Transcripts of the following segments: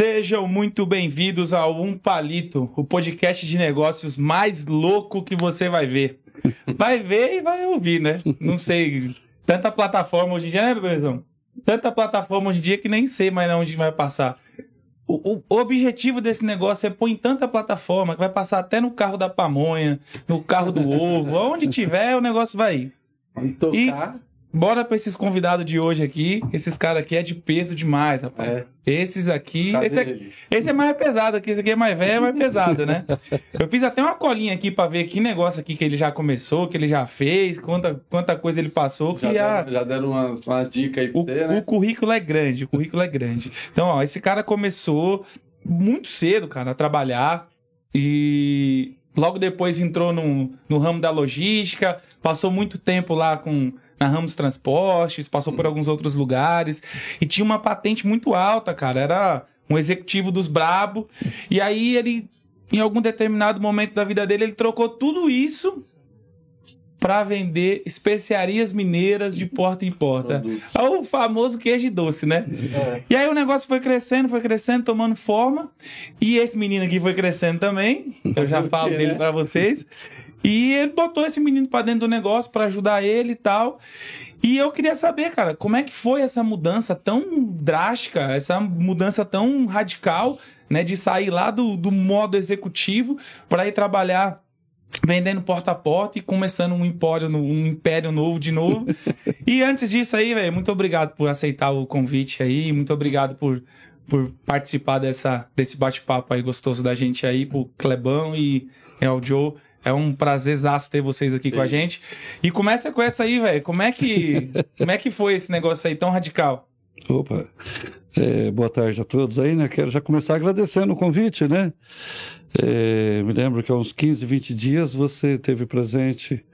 Sejam muito bem-vindos ao Um Palito, o podcast de negócios mais louco que você vai ver. Vai ver e vai ouvir, né? Não sei. Tanta plataforma hoje em dia, né, bebezão? Tanta plataforma hoje em dia que nem sei mais onde vai passar. O, o, objetivo desse negócio é pôr em tanta plataforma que vai passar até no carro da pamonha, no carro do ovo, onde tiver, o negócio vai ir. Tocar. E Bora pra esses convidados de hoje aqui. Esses caras aqui é de peso demais, rapaz. É. Esses aqui. Cadê Esse, é, esse é mais pesado aqui. Esse aqui é mais velho, é mais pesado, né? Eu fiz até uma colinha aqui pra ver que negócio aqui que ele já começou, que ele já fez, quanta, quanta coisa ele passou. Já, que a, deram, já deram uma, uma dica aí pra o, você, o né? currículo é grande, o currículo é grande. Então, ó, esse cara começou muito cedo, cara, a trabalhar e logo depois entrou no, no ramo da logística, passou muito tempo lá com na Ramos Transportes, passou por alguns outros lugares e tinha uma patente muito alta, cara, era um executivo dos brabo. E aí ele em algum determinado momento da vida dele, ele trocou tudo isso para vender especiarias mineiras de porta em porta. É o famoso queijo doce, né? É. E aí o negócio foi crescendo, foi crescendo, tomando forma. E esse menino aqui foi crescendo também. Eu já falo dele né? pra vocês. E ele botou esse menino pra dentro do negócio pra ajudar ele e tal. E eu queria saber, cara, como é que foi essa mudança tão drástica, essa mudança tão radical, né, de sair lá do, do modo executivo pra ir trabalhar vendendo porta a porta e começando um empório, um império novo de novo. e antes disso aí, velho, muito obrigado por aceitar o convite aí, muito obrigado por, por participar dessa, desse bate-papo aí gostoso da gente aí, pro Clebão e é, o Joe. É um prazerzaço ter vocês aqui com a Sim. gente. E começa com essa aí, velho. Como é que como é que foi esse negócio aí tão radical? Opa, É, boa tarde a todos aí, né? Quero já começar agradecendo o convite, né? É, me lembro que há uns 15, 20 dias você teve presente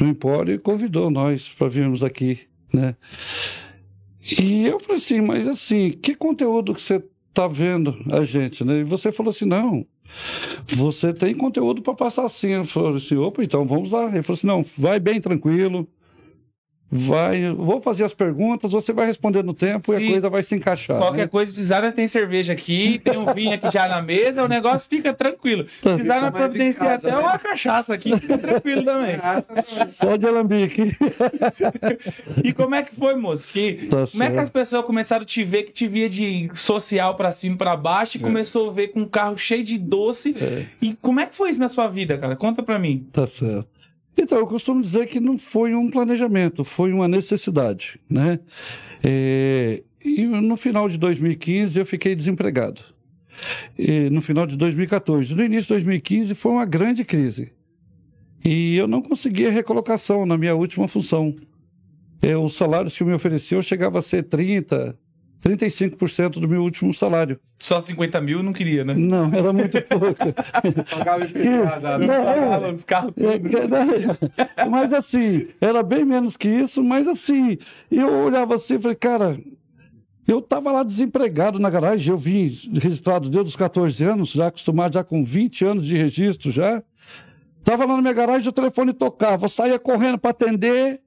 no Empório e convidou nós para virmos aqui, né? E eu falei assim, mas assim, que conteúdo que você está vendo a gente, né? E você falou assim, não, você tem conteúdo para passar assim. Eu falei assim, opa, então vamos lá. Ele falou assim, não, vai bem tranquilo. Vai, vou fazer as perguntas, você vai responder no tempo e Sim. a coisa vai se encaixar. Qualquer né? coisa, se precisar, tem cerveja aqui, tem um vinho aqui já na mesa, o negócio fica tranquilo. Precisar, mais em providenciar casa, até né? uma cachaça aqui, fica tranquilo também. Só de alambique. E como é que foi, moço? Que, Tá como é que certo. as pessoas começaram a te ver que te via de social pra cima e pra baixo e começou a ver com um carro cheio de doce? É. E como é que foi isso na sua vida, cara? Conta pra mim. Tá certo. Então, eu costumo dizer que não foi um planejamento, foi uma necessidade, né? É, e no final de 2015 eu fiquei desempregado. E no final de 2014. No início de 2015 foi uma grande crise. E eu não conseguia recolocação na minha última função. É, os salários que me ofereciam chegava a ser 30%, 35% do meu último salário. Só 50 mil eu não queria, né? Não, era muito pouco. Pagava. Não, Pagava os carros É, é? Mas assim, era bem menos que isso, mas assim, eu olhava assim e falei, cara, eu estava lá desempregado na garagem, eu vim registrado desde os 14 anos, já acostumado já com 20 anos de registro já. Estava lá na minha garagem, o telefone tocava, eu saía correndo para atender,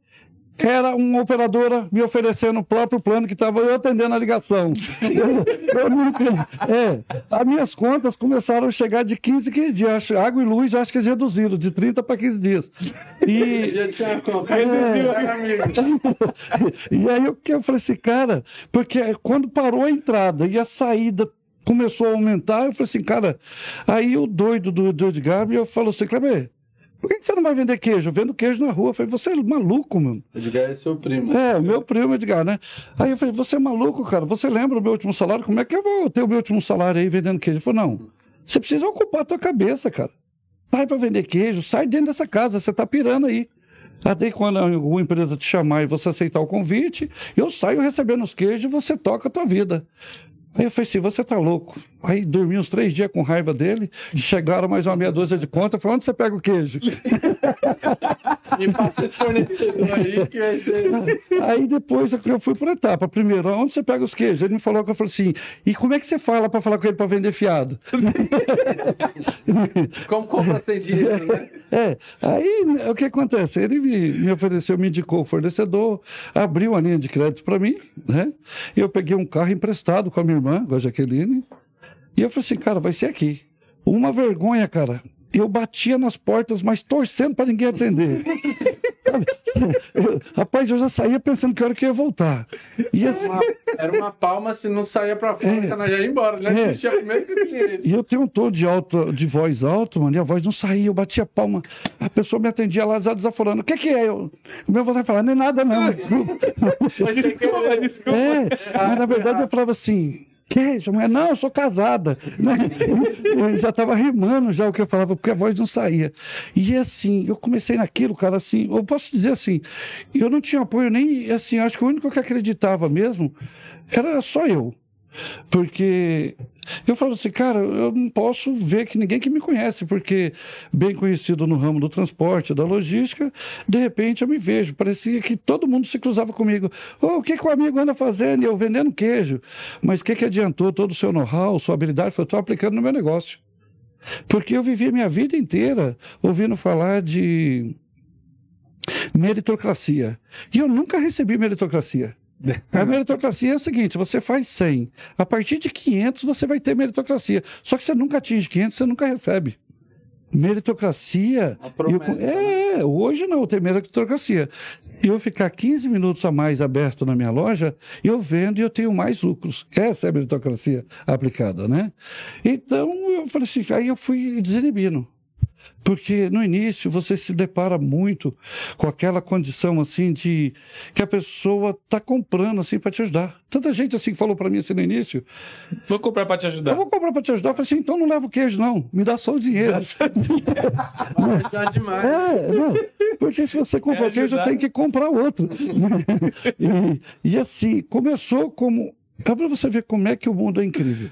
era uma operadora me oferecendo o próprio plano que estava eu atendendo a ligação. Eu, eu nunca. É, as minhas contas começaram a chegar de 15 em 15 dias. Água e luz, eu acho que eles reduziram, de 30 para 15 dias. E, Já tinha colocado. É. e aí eu, que eu falei assim, cara, porque quando parou a entrada e a saída começou a aumentar, eu falei assim, cara, aí o doido do, do Edgar me falou assim, Kleber, por que que você não vai vender queijo? Eu vendo queijo na rua. Eu falei, você é maluco, mano. Edgar é seu primo. É, o meu primo Edgar, né? Aí eu falei, você é maluco, cara? Você lembra o meu último salário? Como é que eu vou ter o meu último salário aí vendendo queijo? Ele falou, não, você precisa ocupar a tua cabeça, cara. Sai pra vender queijo, sai dentro dessa casa, você tá pirando aí. Até quando alguma empresa te chamar e você aceitar o convite, eu saio recebendo os queijos e você toca a tua vida. Aí eu falei assim, você tá louco. Aí dormi uns três dias com raiva dele, chegaram mais uma meia dúzia de conta, falei, onde você pega o queijo? Me passa esse fornecedor aí que vai ser. Aí depois eu fui por etapa. Primeiro, onde você pega os queijos? Ele me falou que eu falei assim, e como é que você fala para falar com ele para vender fiado? Como compra sem dinheiro, né? É, aí o que acontece? Ele me, me ofereceu, me indicou o fornecedor, abriu uma linha de crédito para mim, né? Eu peguei um carro emprestado com a minha irmã, com a Jaqueline, E eu falei assim, cara, vai ser aqui. Uma vergonha, cara. Eu batia nas portas, mas torcendo para ninguém atender. Sabe? Eu- rapaz, eu já saía pensando que hora que eu ia voltar. E assim, Uma- era uma palma, se não saía pra fora, É. já ia embora, né? É. Tinha primeiro que. E eu tenho um tom de, alto, de voz alto, mano, e a voz não saía, eu batia palma. A pessoa me atendia lá, já desaforando. O que que é? Eu, o meu vontade de falar, não é nada não, desculpa. Mas tem que- É, mas na verdade eu falava assim, queijo, mulher, não, eu sou casada. Né? Eu já estava rimando já o que eu falava, porque a voz não saía. E assim, eu comecei naquilo, cara, assim, eu posso dizer assim, eu não tinha apoio nem, assim, acho que o único que acreditava mesmo era só eu. Porque eu falo assim, cara, eu não posso ver que ninguém que me conhece, porque bem conhecido no ramo do transporte, da logística, de repente eu me vejo. Parecia que todo mundo se cruzava comigo. Ô, o que, que o amigo anda fazendo? E eu vendendo queijo. Mas o que, que adiantou todo o seu know-how, sua habilidade? Foi estou aplicando no meu negócio. Porque eu vivi a minha vida inteira ouvindo falar de meritocracia. E eu nunca recebi meritocracia. A meritocracia é o seguinte: você faz 100. A partir de 500 você vai ter meritocracia. Só que você nunca atinge 500, você nunca recebe. Meritocracia. Promessa, eu- é, hoje não, tem meritocracia. Se eu ficar 15 minutos a mais aberto na minha loja, eu vendo e eu tenho mais lucros. Essa é a meritocracia aplicada, né? Então, eu falei assim, aí eu fui desinibindo. Porque no início você se depara muito com aquela condição assim de que a pessoa está comprando assim para te ajudar. Tanta gente assim falou para mim assim no início, Vou comprar pra te eu ajudar. vou comprar para te ajudar. Eu falei assim, então não leva o queijo não, me dá só o dinheiro. Ah, já demais. É, não, porque se você comprar É o queijo, tem que comprar outro. e, e assim, começou como. É para você ver como é que o mundo é incrível.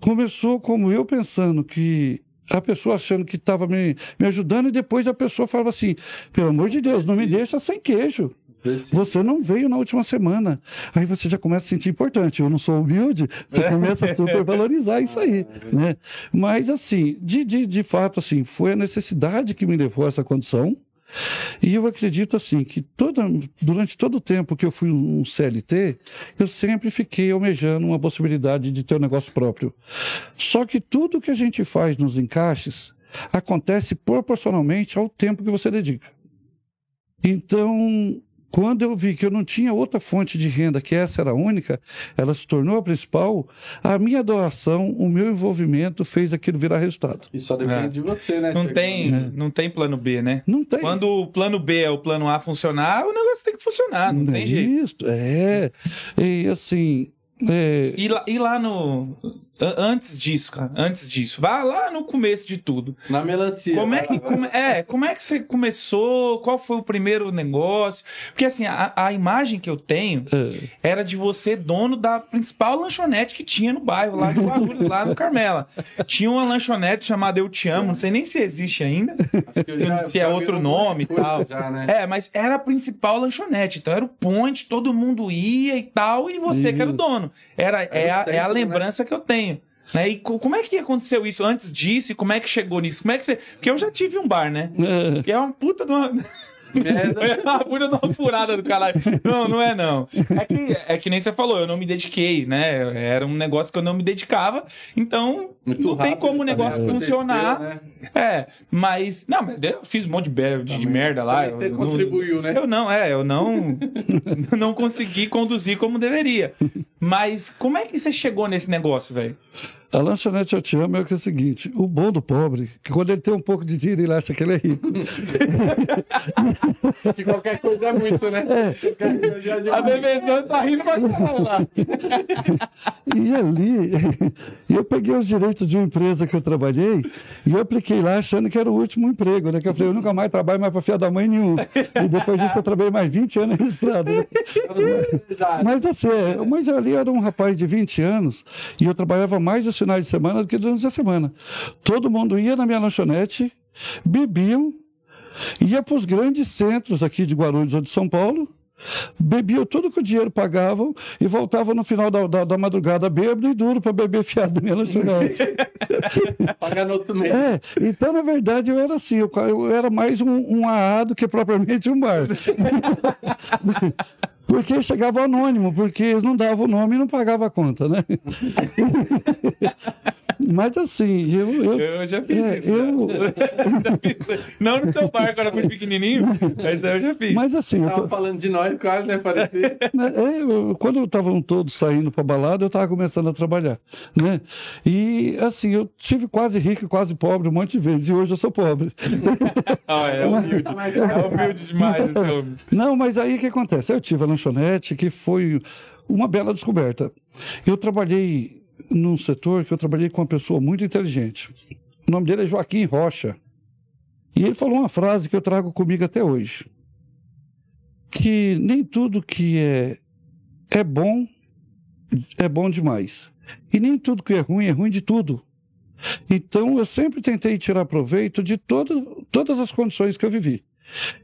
Começou como eu pensando que a pessoa achando que estava me, me ajudando, e depois a pessoa falava assim: pelo amor de Deus, não me deixa sem queijo. Você não veio na última semana. Aí você já começa a sentir importante. Eu não sou humilde, você começa a supervalorizar isso aí. Né? Mas, assim, de, de, de fato, assim, foi a necessidade que me levou a essa condição. E eu acredito assim que toda, durante todo o tempo que eu fui um CLT, eu sempre fiquei almejando uma possibilidade de ter um negócio próprio. Só que tudo que a gente faz nos encaixes acontece proporcionalmente ao tempo que você dedica. Então, quando eu vi que eu não tinha outra fonte de renda, que essa era a única, ela se tornou a principal, a minha doação, o meu envolvimento fez aquilo virar resultado. E só depende É. de você, né? Não tem, né? não tem plano B, né? Não tem. Quando o plano B é o plano A funcionar, o negócio tem que funcionar, não tem é jeito. Isso, é. E assim. é, E lá, e lá no. Antes disso, cara, antes disso, vá lá no começo de tudo. Na melancia. Como é que, como, é, como é que você começou? Qual foi o primeiro negócio? Porque assim, a, a imagem que eu tenho é, era de você dono da principal lanchonete que tinha no bairro, lá de Guarulhos, lá no Carmela. Tinha uma lanchonete chamada Eu Te Amo, não sei nem se existe ainda. Acho que eu já- se é outro nome e tal. Já, né? É, mas era a principal lanchonete, então era o point, todo mundo ia e tal, e você que era o Isso. dono. Era, é, a, é a né? lembrança que eu tenho. Né? E co- como é que aconteceu isso antes disso? E como é que chegou nisso? Como é que você. Porque eu já tive um bar, né? é, E é uma puta de uma. Merda. É uma puta de uma furada do caralho. Não, não é não. É que, é que nem você falou, eu não me dediquei, né? Era um negócio que eu não me dedicava, então Muito não tem como o também negócio funcionar. né? É, mas. Não, mas eu fiz um monte de, be- de, merda lá. eu te contribuiu, não, né? Eu não, é, eu não. não consegui conduzir como deveria. Mas como é que você chegou nesse negócio, velho? A lanchonete Eu Te Amo é que é o seguinte: o bom do pobre, que quando ele tem um pouco de dinheiro, ele acha que ele é rico. Que qualquer coisa é muito, né? Já é A bebeção tá rindo pra caralho lá. E ali, eu peguei os direitos de uma empresa que eu trabalhei e eu apliquei lá achando que era o último emprego, né? Que eu falei, eu nunca mais trabalho mais para fiar da mãe nenhum. E depois disso eu trabalhei mais 20 anos registrado. Né? Verdade. Mas assim, é, mas ali era um rapaz de 20 anos e eu trabalhava mais os finais de semana do que durante a semana. Todo mundo ia na minha lanchonete, bebiam, ia para os grandes centros aqui de Guarulhos ou de São Paulo, bebiam tudo que o dinheiro pagavam e voltavam no final da, da, da madrugada bêbado e duro para beber fiado na minha lanchonete. Pagar no outro mês. É, então, na verdade, eu era assim, eu, eu era mais um, um AA do que propriamente um bar. Porque chegava anônimo, porque eles não davam o nome e não pagavam a conta, né? Mas assim, eu. eu, Eu já fiz é, isso. eu- já. Fiz. Não no seu pai, quando eu fui pequenininho, mas eu já fiz. mas assim, eu tô- Tava falando de nós quase, né? Parecia. né, é, eu- quando estavam todos saindo para balada, eu estava começando a trabalhar, né? E assim, eu tive quase rico e quase pobre um monte de vezes, e hoje eu sou pobre. Ah, é humilde. É humilde demais esse homem. Não, mas aí o que acontece? Eu tive a lanchonete, que foi uma bela descoberta. Eu trabalhei num setor que eu trabalhei com uma pessoa muito inteligente. O nome dele é Joaquim Rocha. E ele falou uma frase que eu trago comigo até hoje. Que nem tudo que é, é bom é bom demais. E nem tudo que é ruim é ruim de tudo. Então eu sempre tentei tirar proveito de todo, todas as condições que eu vivi.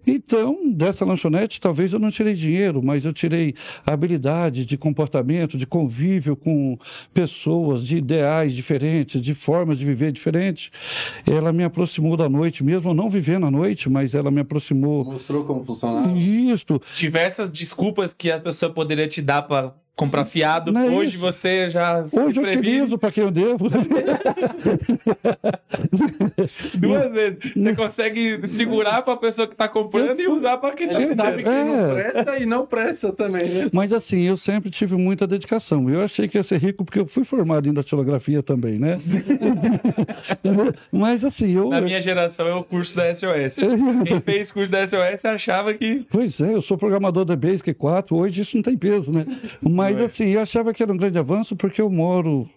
Então, dessa lanchonete, talvez eu não tirei dinheiro, mas eu tirei habilidade de comportamento, de convívio com pessoas, de ideais diferentes, de formas de viver diferentes. Ela me aproximou da noite, mesmo não vivendo à noite, mas ela me aproximou. Mostrou como funcionava. Isto, Diversas desculpas que as pessoas poderiam te dar pra comprar fiado. Não é Hoje isso. você já hoje eu utilizo para quem eu devo. duas vezes. Você consegue segurar pra pessoa que tá comprando e usar pra quem tá Ele sabe que não É. presta e não presta também, né? Mas assim, eu sempre tive muita dedicação. Eu achei que ia ser rico porque eu fui formado em datilografia também, né? Mas assim, eu. Na minha geração é o curso da SOS. Quem fez curso da SOS achava que. Pois é, eu sou programador da Basic 4, hoje isso não tem peso, né? Mas É. assim, eu achava que era um grande avanço porque eu moro.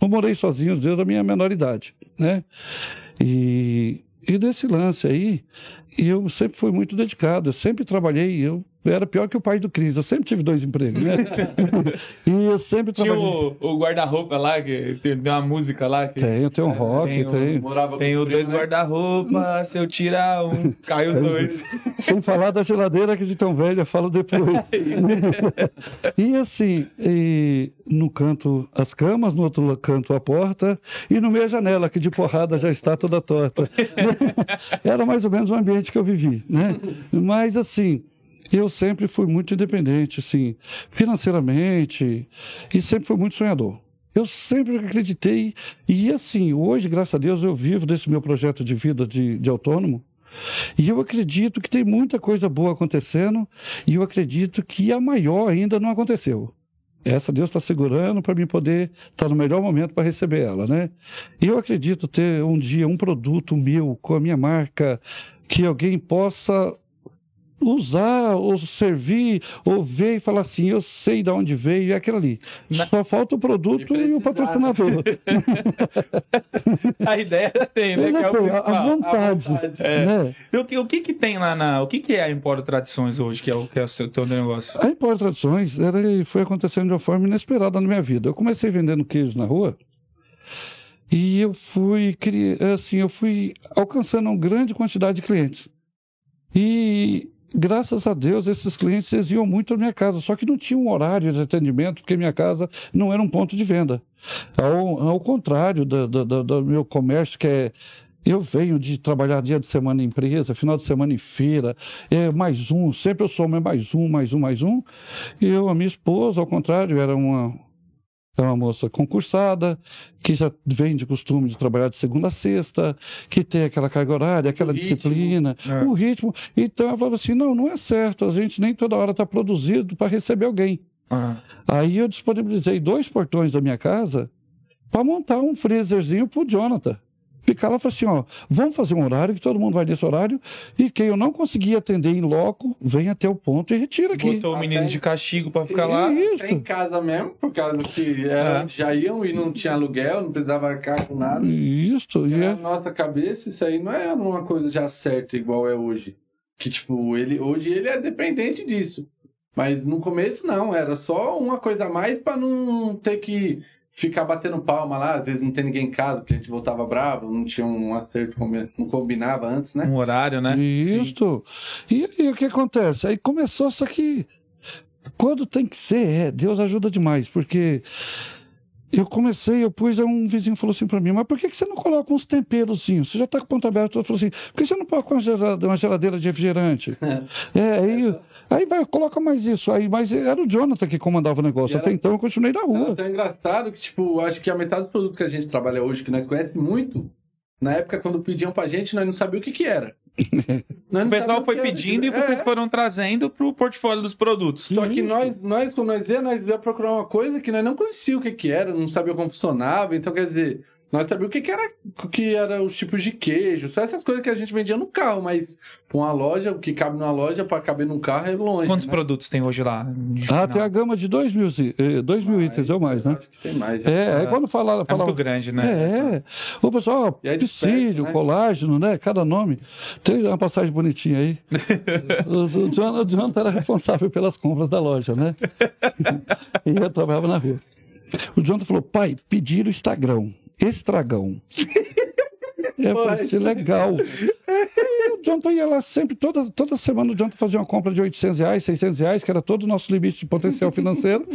Eu morei sozinho desde a minha menor idade, né? E, e desse lance aí, eu sempre fui muito dedicado, eu sempre trabalhei, eu era pior que o pai do Cris, eu sempre tive dois empregos, né? e eu sempre Tinha trabalhei. o, o guarda-roupa lá, que tem, tem uma música lá que. Tem, eu tenho um rock, tem tem. Morava com Tem o dois né? guarda-roupa, se eu tirar um, cai os dois. Sem falar da geladeira que de tão velha, falo depois. e assim, e no canto as camas, no outro canto a porta, e no meio a janela, que de porrada já está toda torta. Era mais ou menos o ambiente que eu vivi, né? Mas assim, eu sempre fui muito independente, assim, financeiramente, e sempre fui muito sonhador. Eu sempre acreditei, e assim, hoje, graças a Deus, eu vivo desse meu projeto de vida de, de autônomo, e eu acredito que tem muita coisa boa acontecendo, e eu acredito que a maior ainda não aconteceu. Essa Deus está segurando para mim poder estar no melhor momento para receber ela, né? E eu acredito ter um dia um produto meu com a minha marca que alguém possa usar ou servir ou ver e falar assim, eu sei de onde veio, é aquilo ali. Na- Só falta o produto e, o patrocinador. A ideia tem, né? É o a, vontade. A vontade. É. né? O que, o que que tem lá na... O que que é a Empório Tradições hoje, que é o que é o seu teu negócio? A Empório Tradições era, foi acontecendo de uma forma inesperada na minha vida. Eu comecei vendendo queijo na rua e eu fui, assim, eu fui alcançando uma grande quantidade de clientes. E graças a Deus esses clientes iam muito à minha casa, só que não tinha um horário de atendimento porque minha casa não era um ponto de venda. Ao, ao contrário do, do- do- meu comércio que é eu venho de trabalhar dia de semana em empresa, final de semana em feira, é mais um, sempre eu somo é mais um, mais um, mais um. E eu, a minha esposa, ao contrário, era uma, é uma moça concursada, que já vem de costume de trabalhar de segunda a sexta, que tem aquela carga horária, aquela O ritmo. disciplina, É. o ritmo. Então ela falava assim: não, não é certo, a gente nem toda hora está produzido para receber alguém. Ah, Aí eu disponibilizei dois portões da minha casa para montar um freezerzinho pro Jonathan. Ficar lá e falar assim, ó, vamos fazer um horário que todo mundo vai nesse horário e quem eu não conseguir atender em loco, vem até o ponto e retira aqui. botou o menino Até- de castigo pra ficar É lá. isso. Tá em casa mesmo, por causa que era É. já iam e não tinha aluguel, não precisava arcar com nada. Isso, e Na é, nossa cabeça, isso aí não é uma coisa já certa igual é hoje. Que, tipo, ele, hoje ele é dependente disso. Mas no começo não, era só uma coisa a mais pra não ter que ficar batendo palma lá, às vezes não tem ninguém em casa, o cliente voltava bravo, não tinha um acerto, não combinava antes, né? Um horário, né? Isso. E, e o que acontece? Aí começou só que quando tem que ser, é, Deus ajuda demais, porque eu comecei, eu pus, um vizinho falou assim pra mim, mas por que, que você não coloca uns temperozinhos? Você já tá com o ponto aberto. Eu falei assim, por que você não coloca uma geladeira, de refrigerante? É, aí, aí vai, coloca mais isso. Aí, mas era o Jonathan que comandava o negócio. E Até era- então eu continuei na É rua. tão engraçado que, tipo, acho que a metade do produto que a gente trabalha hoje, que nós conhecemos muito, na época, quando pediam pra gente, nós não sabíamos o que que era. O pessoal foi o pedindo e É, vocês foram trazendo pro portfólio dos produtos. Só que nós, nós, quando nós ia, nós ia procurar uma coisa que nós não conhecíamos o que que era, não sabia como funcionava. Então, quer dizer, nós sabíamos o que que era, o que era os tipos de queijo, só essas coisas que a gente vendia no carro, mas pra uma loja, o que cabe numa loja pra caber num carro é longe. Quantos né? produtos tem hoje lá? Ah, tem a gama de dois mil, zi- eh, dois mil itens ou mais, né? Acho que tem mais. É, aí quando falava, É falava muito grande, né? É, o pessoal, é psílio, né? colágeno, né? Cada nome. Tem uma passagem bonitinha aí. o, o, John, o Jonathan era responsável pelas compras da loja, né? e eu trabalhava na rua. O Jonathan falou, pai, pediram Instagram, estragão. Eu falei assim, legal. E o Jonathan ia lá sempre, toda, toda semana o Jonathan fazia uma compra de 800 reais, 600 reais, que era todo o nosso limite de potencial financeiro.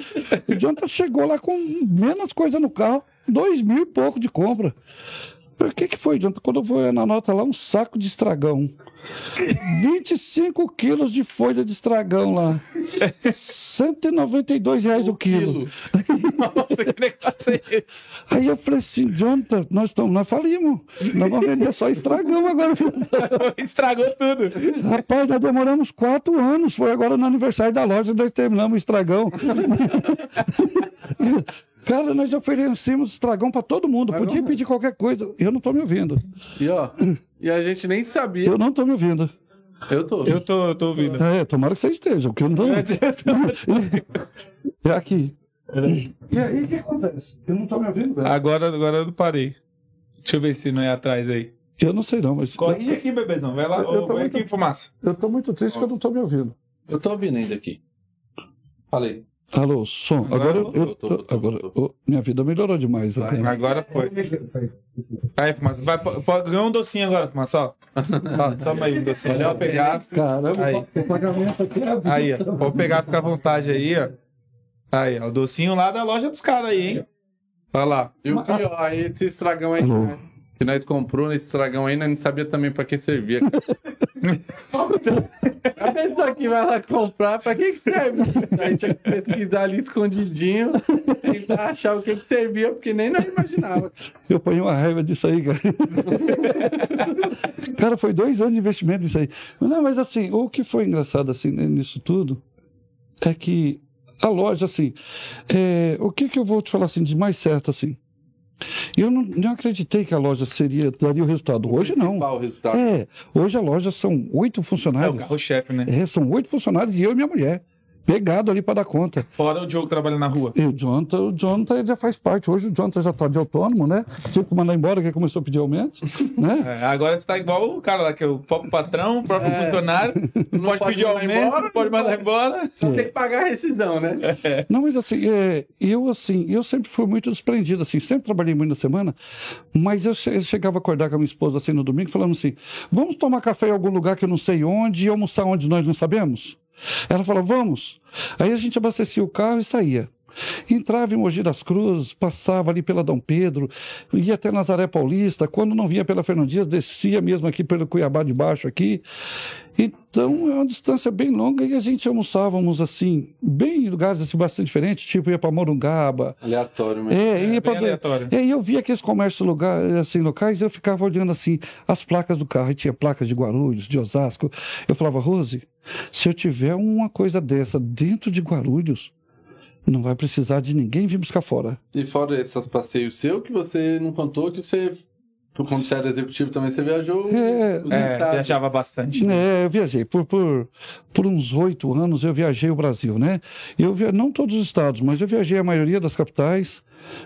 O Jonathan chegou lá com menos coisa no carro, dois mil e pouco de compra. O que, que foi, Jonathan? Quando eu vou na nota lá, um saco de estragão. 25 quilos de folha de estragão lá. 192 reais o quilo. Nossa, que negócio é esse? Aí eu falei assim, Jonathan, nós, estamos, nós falimos. Nós vamos vender só estragão agora. Estragou tudo. Rapaz, nós demoramos quatro anos. Foi agora no aniversário da loja nós terminamos o estragão. Cara, nós oferecemos estragão para todo mundo. Podia pedir qualquer coisa. Eu não tô me ouvindo. E ó, e a gente nem sabia. Eu não tô me ouvindo. Eu tô. Eu tô, eu tô ouvindo. É, tomara que você esteja, porque eu não tô. É aqui. E aí, o que acontece? Eu não tô me ouvindo, velho. Agora, agora eu parei. Deixa eu ver se não é atrás aí. Eu não sei não, mas. Corrige aqui, bebezão. Vai lá. Eu- eu tô Vai muito- aqui, fumaça. Eu tô muito triste que eu não tô me ouvindo. Eu tô ouvindo ainda aqui. Falei. Alô, som. Agora, eu, eu- Tô, tô, tô, agora tô. ô, minha vida melhorou demais. Vai. Agora foi. Aí, fumaça. Vai, pô- ganhou um docinho agora, fumaça. ó. Ó, Toma aí um docinho. Olha, Pode pegar. Caramba, Aí. o pagamento aqui é a vida. Aí, ó. Pode pegar, fica à vontade aí, ó. Aí, ó. O docinho lá da loja dos caras aí, hein? Olha lá. E o pior, aí esse estragão aí Alô? né, que nós comprou nesse estragão aí, nós não sabia também pra que servia. A pessoa que vai lá comprar, pra que que serve? A gente tinha que pesquisar ali escondidinho, tentar achar o que que servia, porque nem nós imaginava. Eu ponho uma raiva disso aí, cara. cara, foi dois anos de investimento nisso aí. Não, mas assim, o que foi engraçado assim nisso tudo é que a loja, assim, é, o que que eu vou te falar assim de mais certo assim? Eu não, não acreditei que a loja seria daria o resultado. Hoje não. Resultado. É, hoje a loja são oito É o funcionários. carro-chefe, né? É, são oito funcionários e eu e minha mulher. Pegado ali para dar conta. Fora o Diogo trabalhando na rua. E o Jonathan, o Jonathan ele já faz parte. Hoje o Jonathan já está de autônomo, né? Tive que mandar embora, que começou a pedir aumento, né? É, agora você tá igual o cara lá, que é o próprio patrão, o próprio É. funcionário. Não, pode, pode pedir mandar aumento, embora, pode mandar pode. embora. Só tem que pagar a rescisão, né? Não, mas assim, é, eu assim, eu sempre fui muito desprendido, assim, sempre trabalhei muito na semana, mas eu, che- eu chegava a acordar com a minha esposa assim no domingo, falando assim, vamos tomar café em algum lugar que eu não sei onde e almoçar onde nós não sabemos? Ela falou, vamos. Aí a gente abastecia o carro e saía. Entrava em Mogi das Cruzes, passava ali pela Dom Pedro, ia até Nazaré Paulista, quando não vinha pela Fernandias, descia mesmo aqui pelo Cuiabá de baixo aqui. Então é uma distância bem longa e a gente almoçávamos assim, bem em lugares assim bastante diferentes, tipo ia para Morungaba. Aleatório, mas. É, ia bem para aleatório. e aí eu via aqueles comércios lugar, assim, locais e eu ficava olhando assim as placas do carro. E tinha placas de Guarulhos, de Osasco. Eu falava, Rose, se eu tiver uma coisa dessa dentro de Guarulhos, não vai precisar de ninguém vir buscar fora. E fora esses passeios seus, que você não contou que você, quando você era executivo também, você viajou É, É, viajava bastante. É, eu viajei. Por, por, por uns oito anos eu viajei o Brasil, né? Eu via, não todos os estados, mas eu viajei a maioria das capitais,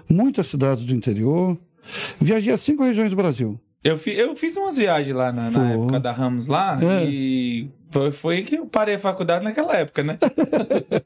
muitas cidades do interior. Viajei a cinco regiões do Brasil. Eu, fi- eu fiz umas viagens lá na, na época da Ramos lá É. e Foi, foi que eu parei a faculdade naquela época, né?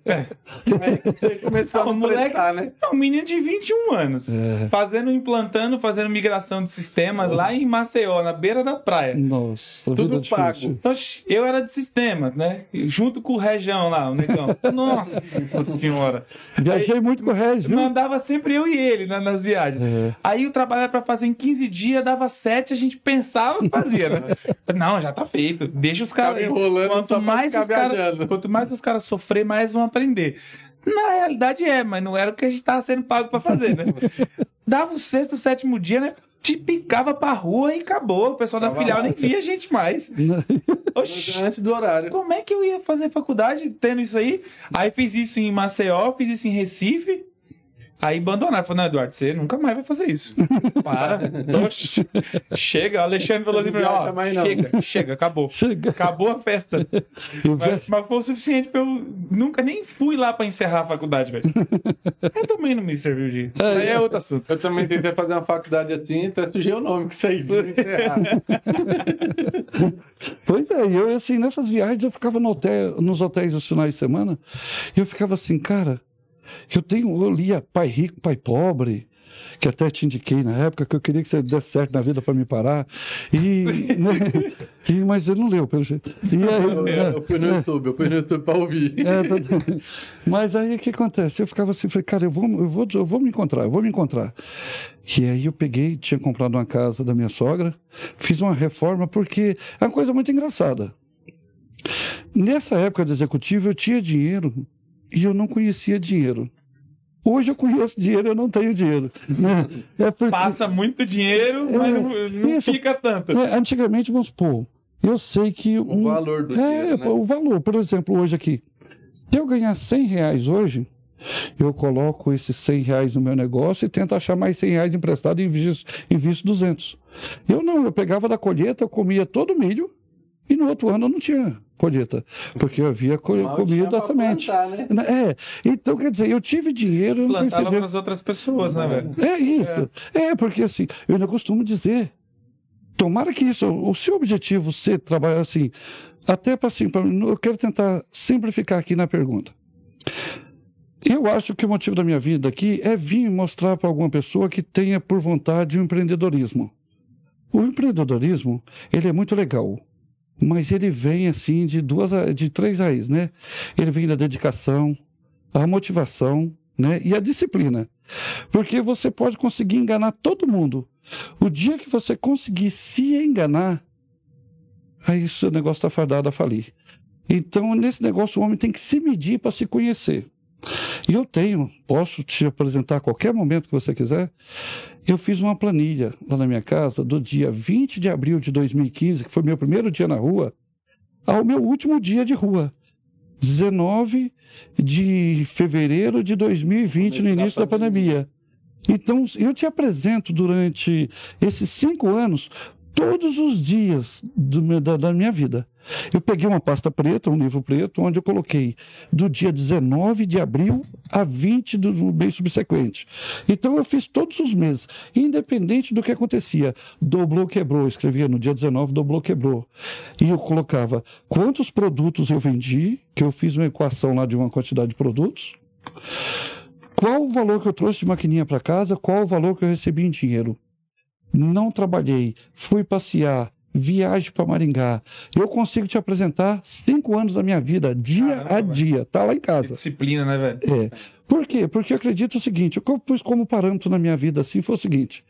Aí você começou Não, a moleque- né? É um menino de 21 anos. É. Fazendo, implantando, fazendo migração de sistema lá em Maceió, na beira da praia. Nossa, Tudo pago. Oxi, eu era de sistema, né? Junto com o Região lá, o negão. Nossa senhora. Viajei muito com o Regis, viu? Mandava sempre eu e ele né, nas viagens. É. Aí o trabalho era pra fazer em 15 dias, dava 7, a gente pensava e fazia, né? Não, já tá feito. Deixa os caras. Ficava Quanto mais os caras. viajando. Quanto mais os caras sofrer, mais vão aprender. Na realidade é, mas não era o que a gente tava sendo pago pra fazer, né? Dava o sexto, sétimo dia, né? Te picava pra rua e acabou. O pessoal da Tava filial lá. nem via a gente mais. Oxi, Antes do horário. como é que eu ia fazer faculdade tendo isso aí? Aí fiz isso em Maceió, fiz isso em Recife. Aí abandonaram. Falei, não, Eduardo, você nunca mais vai fazer isso. Para. Oxi. Chega, o Alexandre falou assim pra mim, ó, mais, não. chega, chega, acabou. Chega. Acabou a festa. Mas, mas foi o suficiente pra eu. Nunca nem fui lá pra encerrar a faculdade, velho. Eu também não me serviu de. Aí é outro assunto. Eu também tentei fazer uma faculdade assim, até sujei o nome que isso aí. pra encerrar. Pois é, e eu assim, nessas viagens eu ficava no hotel, nos hotéis nos finais de semana, e eu ficava assim, cara, eu tenho, eu lia Pai Rico, Pai Pobre, que até te indiquei na época, que eu queria que você desse certo na vida para me parar, e, né, e- mas ele não leu, pelo jeito. E aí, Eu, né, eu fui no YouTube, eu fui no YouTube pra ouvir. é, tá- mas aí o que acontece? Eu ficava assim, falei, cara, eu vou, eu, vou, eu vou me encontrar, eu vou me encontrar. E aí eu peguei, tinha comprado uma casa da minha sogra, fiz uma reforma, porque é uma coisa muito engraçada. Nessa época de executivo, eu tinha dinheiro e eu não conhecia dinheiro. Hoje eu conheço dinheiro, eu não tenho dinheiro. né? É porque, Passa muito dinheiro, mas não, não Isso. fica tanto. é, antigamente, vamos supor, eu sei que... O valor do É, dinheiro, né? o valor. Por exemplo, hoje aqui, se eu ganhar 100 reais hoje, eu coloco esses 100 reais no meu negócio e tento achar mais 100 reais emprestado e invisto, invisto 200. Eu não, eu pegava da colheita, eu comia todo o milho e no outro ano eu não tinha colheita, porque eu havia co Mal tinha comido a semente. plantar, né? É, então quer dizer, eu tive dinheiro, eu não Plantava percebi. para as outras pessoas, né, velho? É isso. É. porque assim, eu ainda costumo dizer, tomara que isso, o seu objetivo ser trabalhar assim, até para assim, pra, eu quero tentar simplificar aqui na pergunta. Eu acho que o motivo da minha vida aqui é vir mostrar para alguma pessoa que tenha por vontade o empreendedorismo. O empreendedorismo, ele é muito legal, mas ele vem assim de duas, de três raízes, né? Ele vem da dedicação, a motivação, né? E a disciplina. Porque você pode conseguir enganar todo mundo. O dia que você conseguir se enganar, aí o seu negócio está fardado a falir. Então, nesse negócio, o homem tem que se medir para se conhecer. E eu tenho, posso te apresentar a qualquer momento que você quiser. Eu fiz uma planilha lá na minha casa do dia 20 de abril de 2015, que foi meu primeiro dia na rua, ao meu último dia de rua. 19 de fevereiro de 2020, no início da pandemia. Então, eu te apresento durante esses cinco anos, todos os dias do da, da minha vida. Eu peguei uma pasta preta, um livro preto, onde eu coloquei do dia 19 de abril a 20 do, mês subsequente. Então, eu fiz todos os meses, independente do que acontecia. Dobrou, quebrou. Eu escrevia no dia 19, dobrou, quebrou. E eu colocava quantos produtos eu vendi, que eu fiz uma equação lá de uma quantidade de produtos. Qual o valor que eu trouxe de maquininha para casa? Qual o valor que eu recebi em dinheiro? Não trabalhei, fui passear, viagem para Maringá. Eu consigo te apresentar cinco anos da minha vida, dia Caramba, a velho. dia. Tá lá em Que casa. disciplina, né, velho? É. Por quê? Porque eu acredito o seguinte: o que eu pus como parâmetro na minha vida assim foi o seguinte: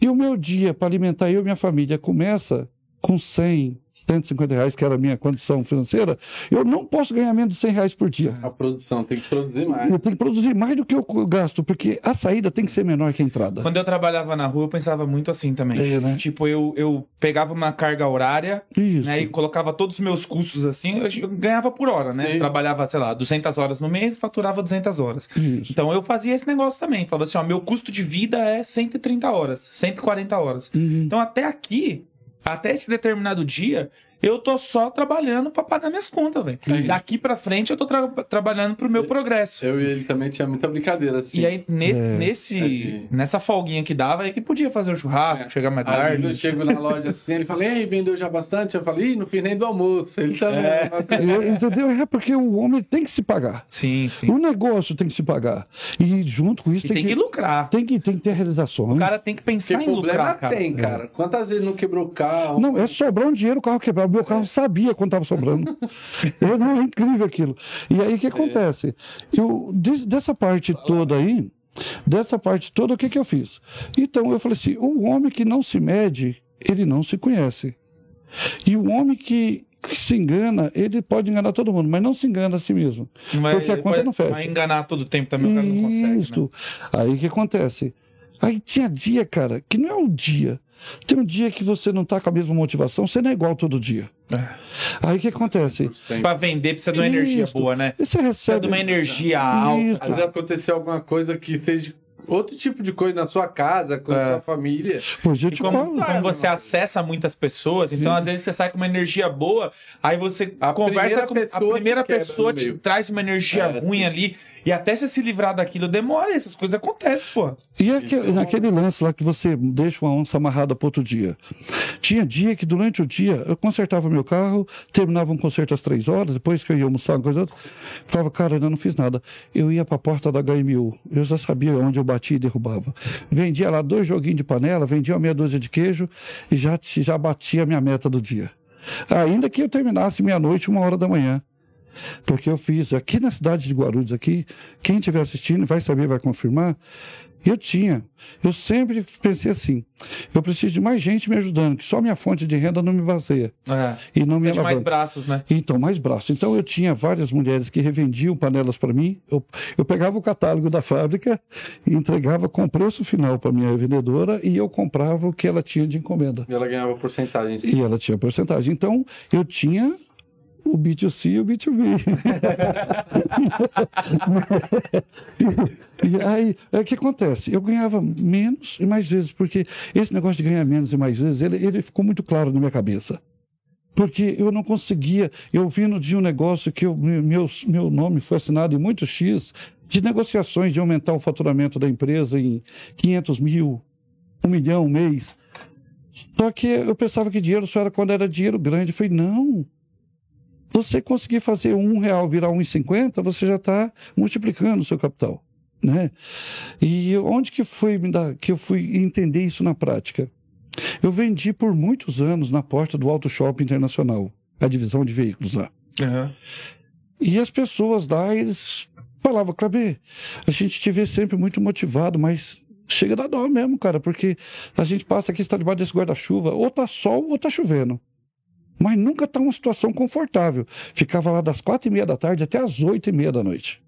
se o meu dia para alimentar eu e minha família começa com 100, 150 reais, que era a minha condição financeira, eu não posso ganhar menos de 100 reais por dia. A produção tem que produzir mais. Eu tenho que produzir mais do que eu gasto, porque a saída tem que ser menor que a entrada. Quando eu trabalhava na rua, eu pensava muito assim também. É, né? Tipo, eu, eu pegava uma carga horária Isso. né, e colocava todos os meus custos assim, eu eu ganhava por hora, né? Sim. Trabalhava, sei lá, 200 horas no mês, faturava 200 horas. Isso. Então eu fazia esse negócio também. Falava assim, ó, meu custo de vida é 130 horas, 140 horas. Uhum. Então até aqui, até esse determinado dia, eu tô só trabalhando pra pagar minhas contas, velho. É. Daqui pra frente eu tô tra- trabalhando pro meu progresso. Eu e ele também tinha muita brincadeira, assim. E aí, nesse, É. nesse, É de- nessa folguinha que dava, aí que podia fazer o churrasco, É. chegar mais Aí tarde. eu chego na loja assim, ele fala, ei, vendeu já bastante? Eu falei, ih, não fiz nem do almoço. Ele também. É. Eu- entendeu? É porque o homem tem que se pagar. Sim, sim. O negócio tem que se pagar. E junto com isso E tem que lucrar. tem que, tem que ter realizações. O cara tem que pensar Porque em problema lucrar, cara. tem, cara. Quantas vezes não quebrou o carro? Não, é sobrar um dinheiro, o carro quebrar. Meu carro sabia quando estava sobrando. Eu, não, é incrível aquilo. E aí o que acontece? Eu, de- dessa parte toda aí, dessa parte toda, o que, que eu fiz? Então eu falei assim: o homem que não se mede, ele não se conhece. E o homem que, que se engana, ele pode enganar todo mundo, mas não se engana a si mesmo. Vai, Porque a conta vai- não fecha. Vai enganar todo o tempo também, o cara não consegue. Né? Aí o que acontece? Aí tinha dia, cara, que não é um dia. Tem um dia que você não tá com a mesma motivação, você não é igual todo dia. Aí o que acontece? 100%. Pra vender precisa de uma energia Isso. boa, né? Você Precisa recebe. de uma energia alta. Isso. Às vezes aconteceu alguma coisa que seja outro tipo de coisa na sua casa, com a É. sua família. Hoje eu E te como, falo. como você acessa muitas pessoas, então às vezes você sai com uma energia boa, aí você A conversa com a primeira pessoa te traz uma energia É, ruim sim. ali, e até você se livrar daquilo demora, e essas coisas acontecem, pô. E aquele, Então- naquele lance lá que você deixa uma onça amarrada para outro dia. Tinha dia que durante o dia eu consertava meu carro, terminava um conserto às três horas, depois que eu ia almoçar, uma coisa outra, falava, cara, ainda não fiz nada. Eu ia para a porta da HMU, eu já sabia onde eu batia e derrubava. Vendia lá dois joguinhos de panela, vendia uma meia dúzia de queijo e já, já batia a minha meta do dia. Ainda que eu terminasse meia-noite, uma hora da manhã. Porque eu fiz aqui na cidade de Guarulhos, aqui, quem estiver assistindo vai saber, vai confirmar. Eu tinha. Eu sempre pensei assim: eu preciso de mais gente me ajudando, que só minha fonte de renda não me baseia É. e não me de mais braços, né? Então, mais braço. Então, eu tinha várias mulheres que revendiam panelas para mim. Eu, eu pegava o catálogo da fábrica e entregava com preço final para minha vendedora e eu comprava o que ela tinha de encomenda. E ela ganhava porcentagem. em cima. E ela tinha porcentagem. Então, eu tinha o B2C e o B2B. e aí, é o que acontece? Eu ganhava menos e mais vezes, porque esse negócio de ganhar menos e mais vezes, ele, ele ficou muito claro na minha cabeça. Porque eu não conseguia, eu vindo de um negócio que eu, meu, meu nome foi assinado em muitos X, de negociações de aumentar o faturamento da empresa em 500 mil, um milhão, um mês. Só que eu pensava que dinheiro só era quando era dinheiro grande. Eu falei, não. Você conseguir fazer um real virar um e cinquenta, você já está multiplicando o seu capital, né? E onde que foi que eu fui entender isso na prática? Eu vendi por muitos anos na porta do Auto Shopping Internacional, a divisão de veículos lá. E as pessoas lá, eles falavam, Kleber, a gente te vê sempre muito motivado, mas chega da dó mesmo, cara, porque a gente passa aqui, está debaixo desse guarda-chuva, ou tá sol ou tá chovendo. Mas nunca tá uma situação confortável. Ficava lá das quatro e meia da tarde até as oito e meia da noite.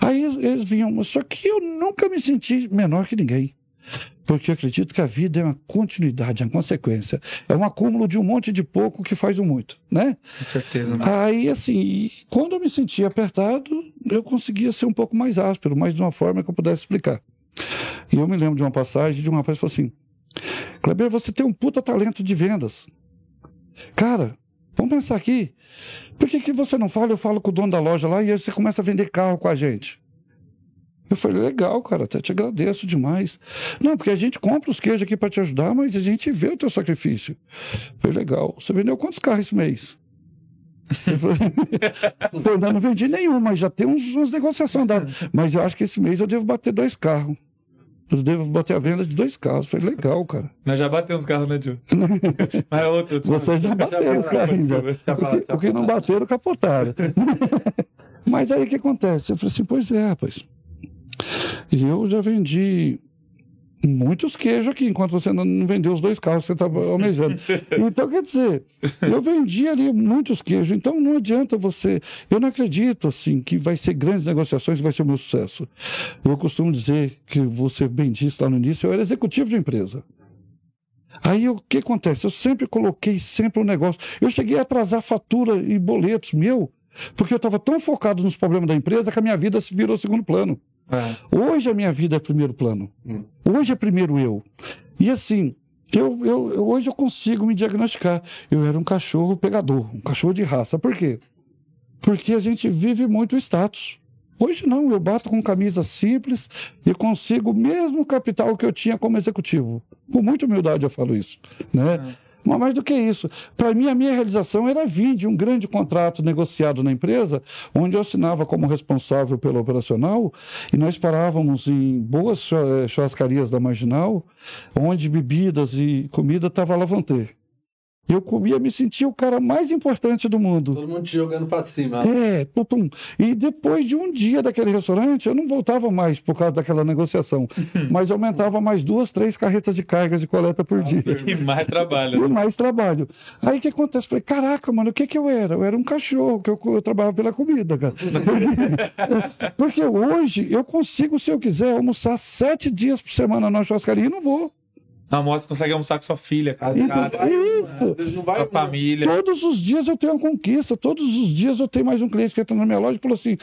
Aí eles- vinham, só que eu nunca me senti menor que ninguém. Porque eu acredito que a vida é uma continuidade, é uma consequência. É um acúmulo de um monte de pouco que faz um muito, né? Com certeza, né? Aí, assim, quando eu me sentia apertado, eu conseguia ser um pouco mais áspero, mas de uma forma que eu pudesse explicar. E eu me lembro de uma passagem de um rapaz que falou assim: Kleber, você tem um puta talento de vendas. Cara, vamos pensar aqui. Por que, que você não fala? Eu falo com o dono da loja lá e aí você começa a vender carro com a gente. Eu falei, legal, cara, até te agradeço demais. Não, porque a gente compra os queijos aqui para te ajudar, mas a gente vê o teu sacrifício. Eu falei, legal. Você vendeu quantos carros esse mês? Eu falei, "Pô, ainda não vendi nenhum, mas já tem uns, umas negociações dadas. Mas eu acho que esse mês eu devo bater dois carros. Eu devo bater a venda de dois carros. Falei, legal, cara. Nós já batemos os carros, né, Tio? Mas é outro. outro. Você já bateu os carros O que não bateram, capotaram. Mas aí o que acontece? Eu falei assim, pois é, rapaz. E eu já vendi muitos queijos aqui, enquanto você não vendeu os dois carros que você estava almejando. Então, quer dizer, eu vendi ali muitos queijos. Então, não adianta você... Eu não acredito, assim, que vai ser grandes negociações e vai ser o meu sucesso. Eu costumo dizer que você bem disse lá no início, eu era executivo de empresa. Aí o que acontece? Eu sempre coloquei sempre um negócio. Eu cheguei a atrasar fatura e boletos meu, porque eu estava tão focado nos problemas da empresa que a minha vida se virou segundo plano. É. Hoje a minha vida é primeiro plano. Hum. Hoje é primeiro eu. E assim, Eu, eu, eu- hoje eu consigo me diagnosticar. Eu era um cachorro pegador, um cachorro de raça. Por quê? Porque a gente vive muito status. Hoje não, eu bato com camisa simples e consigo o mesmo capital que eu tinha como executivo. Com muita humildade eu falo isso. Né? Mas mais do que isso, para mim a minha realização era vir de um grande contrato negociado na empresa, onde eu assinava como responsável pelo operacional e nós parávamos em boas eh, churrascarias da Marginal, onde bebidas e comida estavam à la vontade. Eu comia, me sentia o cara mais importante do mundo. Todo mundo te jogando pra cima. É, tutum. E depois de um dia daquele restaurante, eu não voltava mais por causa daquela negociação, mas aumentava mais duas, três carretas de carga de coleta por dia. E mais trabalho. E mais trabalho. Aí o que acontece? Falei, caraca, mano, o que que eu era? Eu era um cachorro, que eu, eu trabalhava pela comida, cara. Porque hoje eu consigo, se eu quiser, almoçar sete dias por semana na churrascaria e não vou. Almoço, consegue almoçar com sua filha, com vezes casa, com a família. Todos os dias eu tenho uma conquista, todos os dias eu tenho mais um cliente que entra na minha loja e falou assim: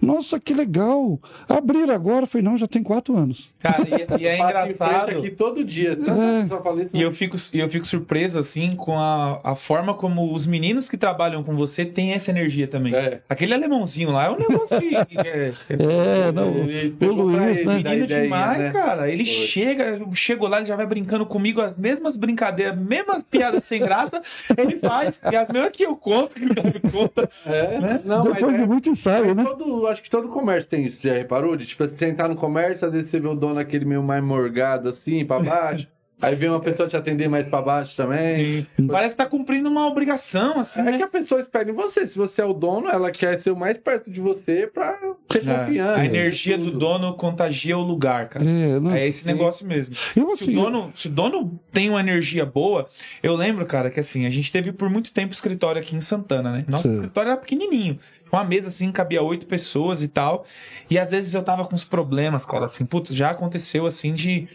Nossa, que legal! Abrir agora? Eu falei, não, já tem quatro anos. Cara, e, e é engraçado. aqui todo dia. Tanto É. E eu fico, e eu fico surpreso, assim, com a, a forma como os meninos que trabalham com você têm essa energia também. É. Aquele alemãozinho lá é um negócio que. que é, É, não. Ele O Luiz, ele, né? Menino ideia, demais, né? cara. Ele Foi. chega, eu chego lá, ele já vai brincando comigo, as mesmas brincadeiras, mesmas piadas sem graça, ele faz. E as mesmas que eu conto, que o cara conta. É, não, mas Depois é, de muito ensaio, né? todo, acho que todo comércio tem isso, já reparou? De, tipo, você entrar no comércio, às vezes você vê o dono aquele meio mais morgado assim, pra baixo. aí vem uma pessoa te atender mais pra baixo também. Parece que tá cumprindo uma obrigação, assim, É né? que a pessoa espera em você. Se você é o dono, ela quer ser o mais perto de você pra ter É. confiança. A energia do dono contagia o lugar, cara. É, não. É esse Sim. negócio mesmo. Eu, Se o, assim, dono, se o dono tem uma energia boa, eu lembro, cara, que assim, a gente teve por muito tempo escritório aqui em Santana, né? Nosso Sim. escritório era pequenininho. Uma mesa assim, cabia oito pessoas e tal. E às vezes eu tava com uns problemas, cara, assim, putz, já aconteceu assim de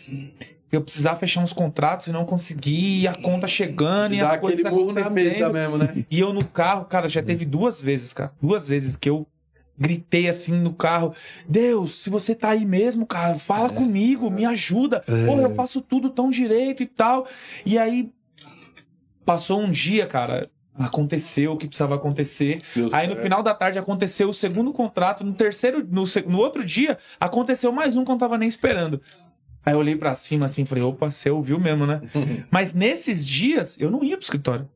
eu precisar fechar uns contratos e não conseguir, e a conta chegando e murro na mesa acontecendo. mesmo, né? E eu no carro, cara, já teve duas vezes, cara. Duas vezes que eu gritei assim no carro: Deus, se você tá aí mesmo, cara, fala comigo, me ajuda. É. Pô, eu faço tudo tão direito e tal. E aí passou um dia, cara. Aconteceu o que precisava acontecer. Deus Aí no final da tarde aconteceu o segundo contrato. No terceiro, no, no outro dia, aconteceu mais um que eu não tava nem esperando. Aí eu olhei pra cima assim e falei: opa, você ouviu mesmo, né? Mas nesses dias, eu não ia pro escritório.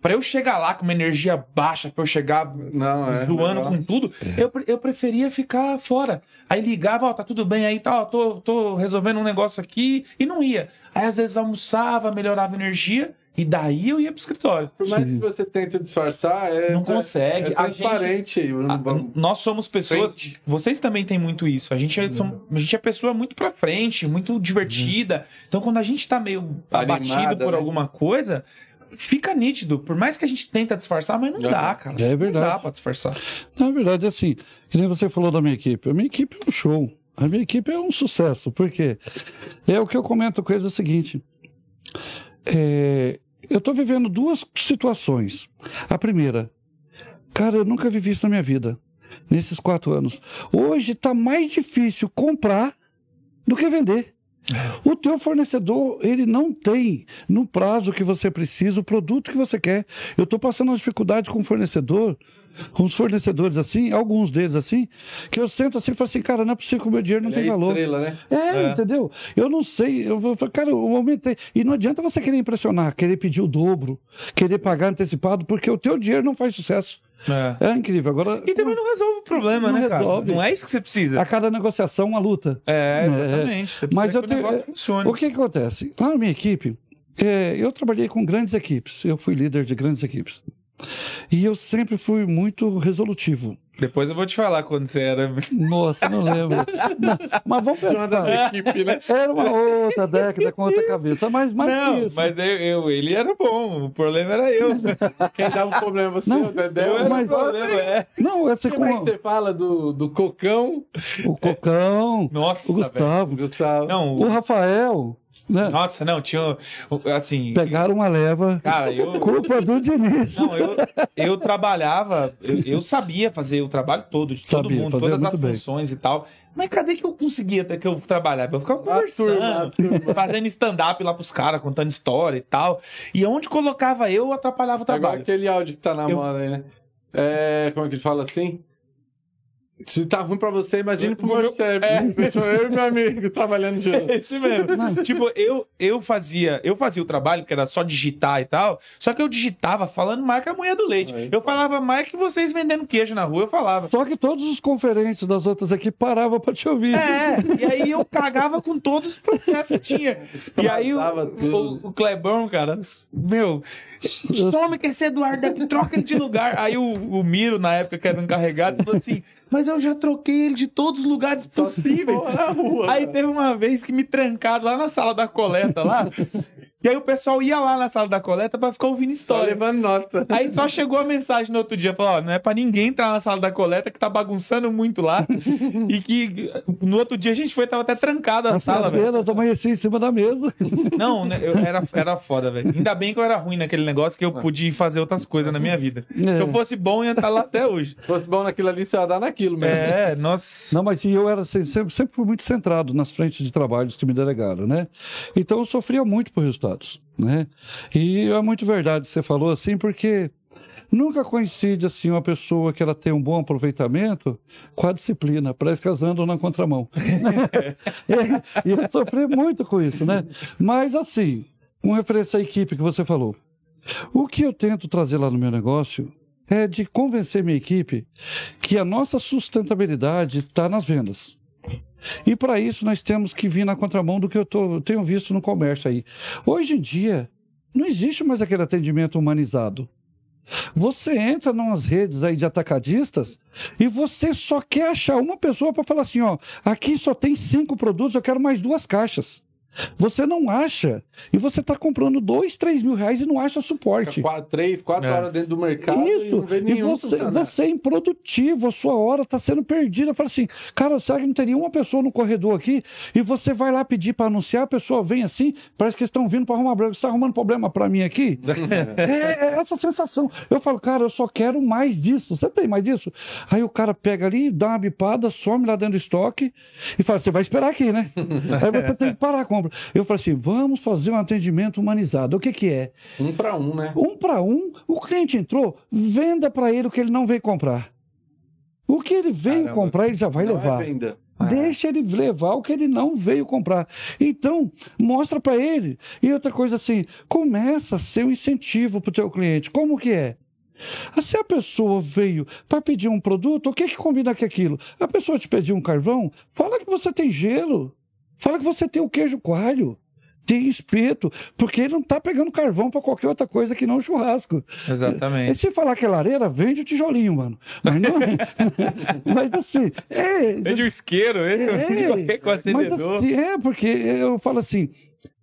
Pra eu chegar lá com uma energia baixa, pra eu chegar Não, é. zoando legal. com tudo, eu, pre- eu preferia ficar fora. Aí ligava, ó, tá tudo bem aí, tá, ó, tô, tô resolvendo um negócio aqui, e não ia. Aí às vezes almoçava, melhorava a energia, e daí eu ia pro escritório. Por mais que você tente disfarçar, é. Não consegue. É A gente- transparente. A- Vamos- nós somos pessoas. Sente. Vocês também têm muito isso. A gente é, são- a gente é pessoa muito pra frente, muito divertida. Então, quando a gente tá meio abatido Animada, por né? alguma coisa, fica nítido. Por mais que a gente tenta disfarçar, mas não Uhum. dá, cara. É Não verdade. dá pra disfarçar. Na verdade, assim, que nem você falou da minha equipe. A minha equipe é um show. A minha equipe é um sucesso. Por quê? É o que eu comento com eles é o seguinte. É, eu estou vivendo duas situações. A primeira, cara, eu nunca vivi isso na minha vida, nesses quatro anos. Hoje está mais difícil comprar do que vender. O teu fornecedor, ele não tem no prazo que você precisa o produto que você quer. Eu estou passando uma dificuldade com o fornecedor, com os fornecedores assim, alguns deles assim, que eu sento assim e falo assim, cara, não é possível que o meu dinheiro não Ele tem é valor. estrela, né? É, É. entendeu? Eu não sei. Eu, eu, cara, eu aumentei. E não adianta você querer impressionar, querer pedir o dobro, querer pagar antecipado, porque o teu dinheiro não faz sucesso. É incrível. Agora, E também não resolve o problema, Não né, cara? resolve. Não é isso que você precisa. a cada negociação, uma luta. É, exatamente. Você precisa Mas que eu o tenho- negócio funcione. O que, que acontece? Lá na minha equipe, é, eu trabalhei com grandes equipes. Eu fui líder de grandes equipes. E eu sempre fui muito resolutivo. Depois eu vou te falar quando você era. Nossa, não lembro. Não, mas vamos Uma da pensar. equipe, né? Era uma outra década com outra cabeça, mas mais não, isso. mas eu, eu- ele era bom. O problema era eu. Quem dava o problema é você, Não, o Dedé. eu era mas- o problema, é. Não, essa Como é que com você fala do, do Cocão, o Cocão, Nossa, o velho. Gustavo, Gustavo? Não, o Rafael. Né? Nossa, não, tinha. Assim. Pegaram uma leva. Cara, eu. Culpa do Diniz. Não, eu, eu trabalhava, eu, eu sabia fazer o trabalho todo, de todo Sabia, mundo, fazia todas as bem. funções e tal. Mas cadê que eu conseguia até que eu trabalhava? Eu ficava A turma, a conversando, turma. fazendo stand-up lá pros caras, contando história e tal. E onde colocava eu, eu atrapalhava o Agora trabalho. aquele áudio que tá na Eu- moda aí, né? É, como é que ele fala assim? Se tá ruim pra você, imagine pro meu chefe. É. Sou eu e meu amigo trabalhando junto. Esse mesmo. tipo, eu, eu fazia, eu fazia o trabalho, que era só digitar e tal, só que eu digitava falando mais que a mulher do leite. Aí. Eu falava mais que vocês vendendo queijo na rua, eu falava. Só que todos os conferentes das outras aqui paravam pra te ouvir. É, e aí eu cagava com todos os processos que tinha. E aí o, o, o Clebão, cara, meu, tome que esse Eduardo troca ele de lugar. Aí o, o Miro, na época que era o encarregado, falou assim: Mas eu já troquei ele de todos os lugares Só possíveis. na rua. Aí cara. teve uma vez que me trancaram lá na sala da coleta lá. E aí o pessoal ia lá na sala da coleta pra ficar ouvindo Só história. levando nota. Aí só chegou a mensagem no outro dia, falou, ó, não é pra ninguém entrar na sala da coleta que tá bagunçando muito lá. e que no outro dia a gente foi, tava até trancada a sala, velho. cadeiras amanheciam em cima da mesa. Não, né, eu era, era foda, velho. Ainda bem que eu era ruim naquele negócio, que eu podia fazer outras coisas na minha vida. Se eu fosse bom, ia estar lá até hoje. Se fosse bom naquilo ali, você ia dar naquilo mesmo. É, nossa. Não, mas eu era assim, sempre, sempre fui muito centrado nas frentes de trabalhos que me delegaram, né? Então eu sofria muito por resultados, né? E é muito verdade, você falou assim, porque nunca coincide assim uma pessoa que ela tem um bom aproveitamento com a disciplina, parece que elas andam na contramão. e, e eu sofri muito com isso, né? Mas assim, com referência à equipe que você falou, o que eu tento trazer lá no meu negócio é de convencer minha equipe que a nossa sustentabilidade está nas vendas. E para isso nós temos que vir na contramão do que eu tô- tenho visto no comércio aí. Hoje em dia, não existe mais aquele atendimento humanizado. Você entra nas redes aí de atacadistas e você só quer achar uma pessoa para falar assim, ó, aqui só tem cinco produtos, eu quero mais duas caixas. Você não acha e você está comprando dois, três mil reais e não acha suporte. Fica quatro, três, quatro É. horas dentro do mercado e Isso, não vê e nenhum você, funcionar. você é improdutivo, a sua hora está sendo perdida. Fala assim, cara, será que não teria uma pessoa no corredor aqui? E você vai lá pedir para anunciar, a pessoa vem assim, parece que estão vindo para arrumar problema. Você está arrumando problema para mim aqui? é, é essa sensação. Eu falo, cara, eu só quero mais disso. Você tem mais disso? Aí o cara pega ali, dá uma bipada, some lá dentro do estoque e fala, você vai esperar aqui, né? Aí você tem que parar a Eu falo assim, vamos fazer um atendimento humanizado. O que que é? Um pra um, né? Um para um, o cliente entrou, venda para ele o que ele não veio comprar. O que ele veio Caramba. comprar, ele já vai não levar. é venda. Deixa ele levar o que ele não veio comprar. Então, mostra para ele. E outra coisa assim, começa a ser um incentivo para o teu cliente. Como que é? Se a pessoa veio para pedir um produto, o que que combina com aquilo? A pessoa te pediu um carvão, fala que você tem gelo. Fala que você tem o queijo coalho. Tem espeto, porque ele não tá pegando carvão para qualquer outra coisa que não churrasco. E Exatamente. se falar que é lareira, vende o tijolinho, mano. Mas não Mas assim, é, Vende o isqueiro, vende é, qualquer com acendedor. assim, é, porque eu falo assim,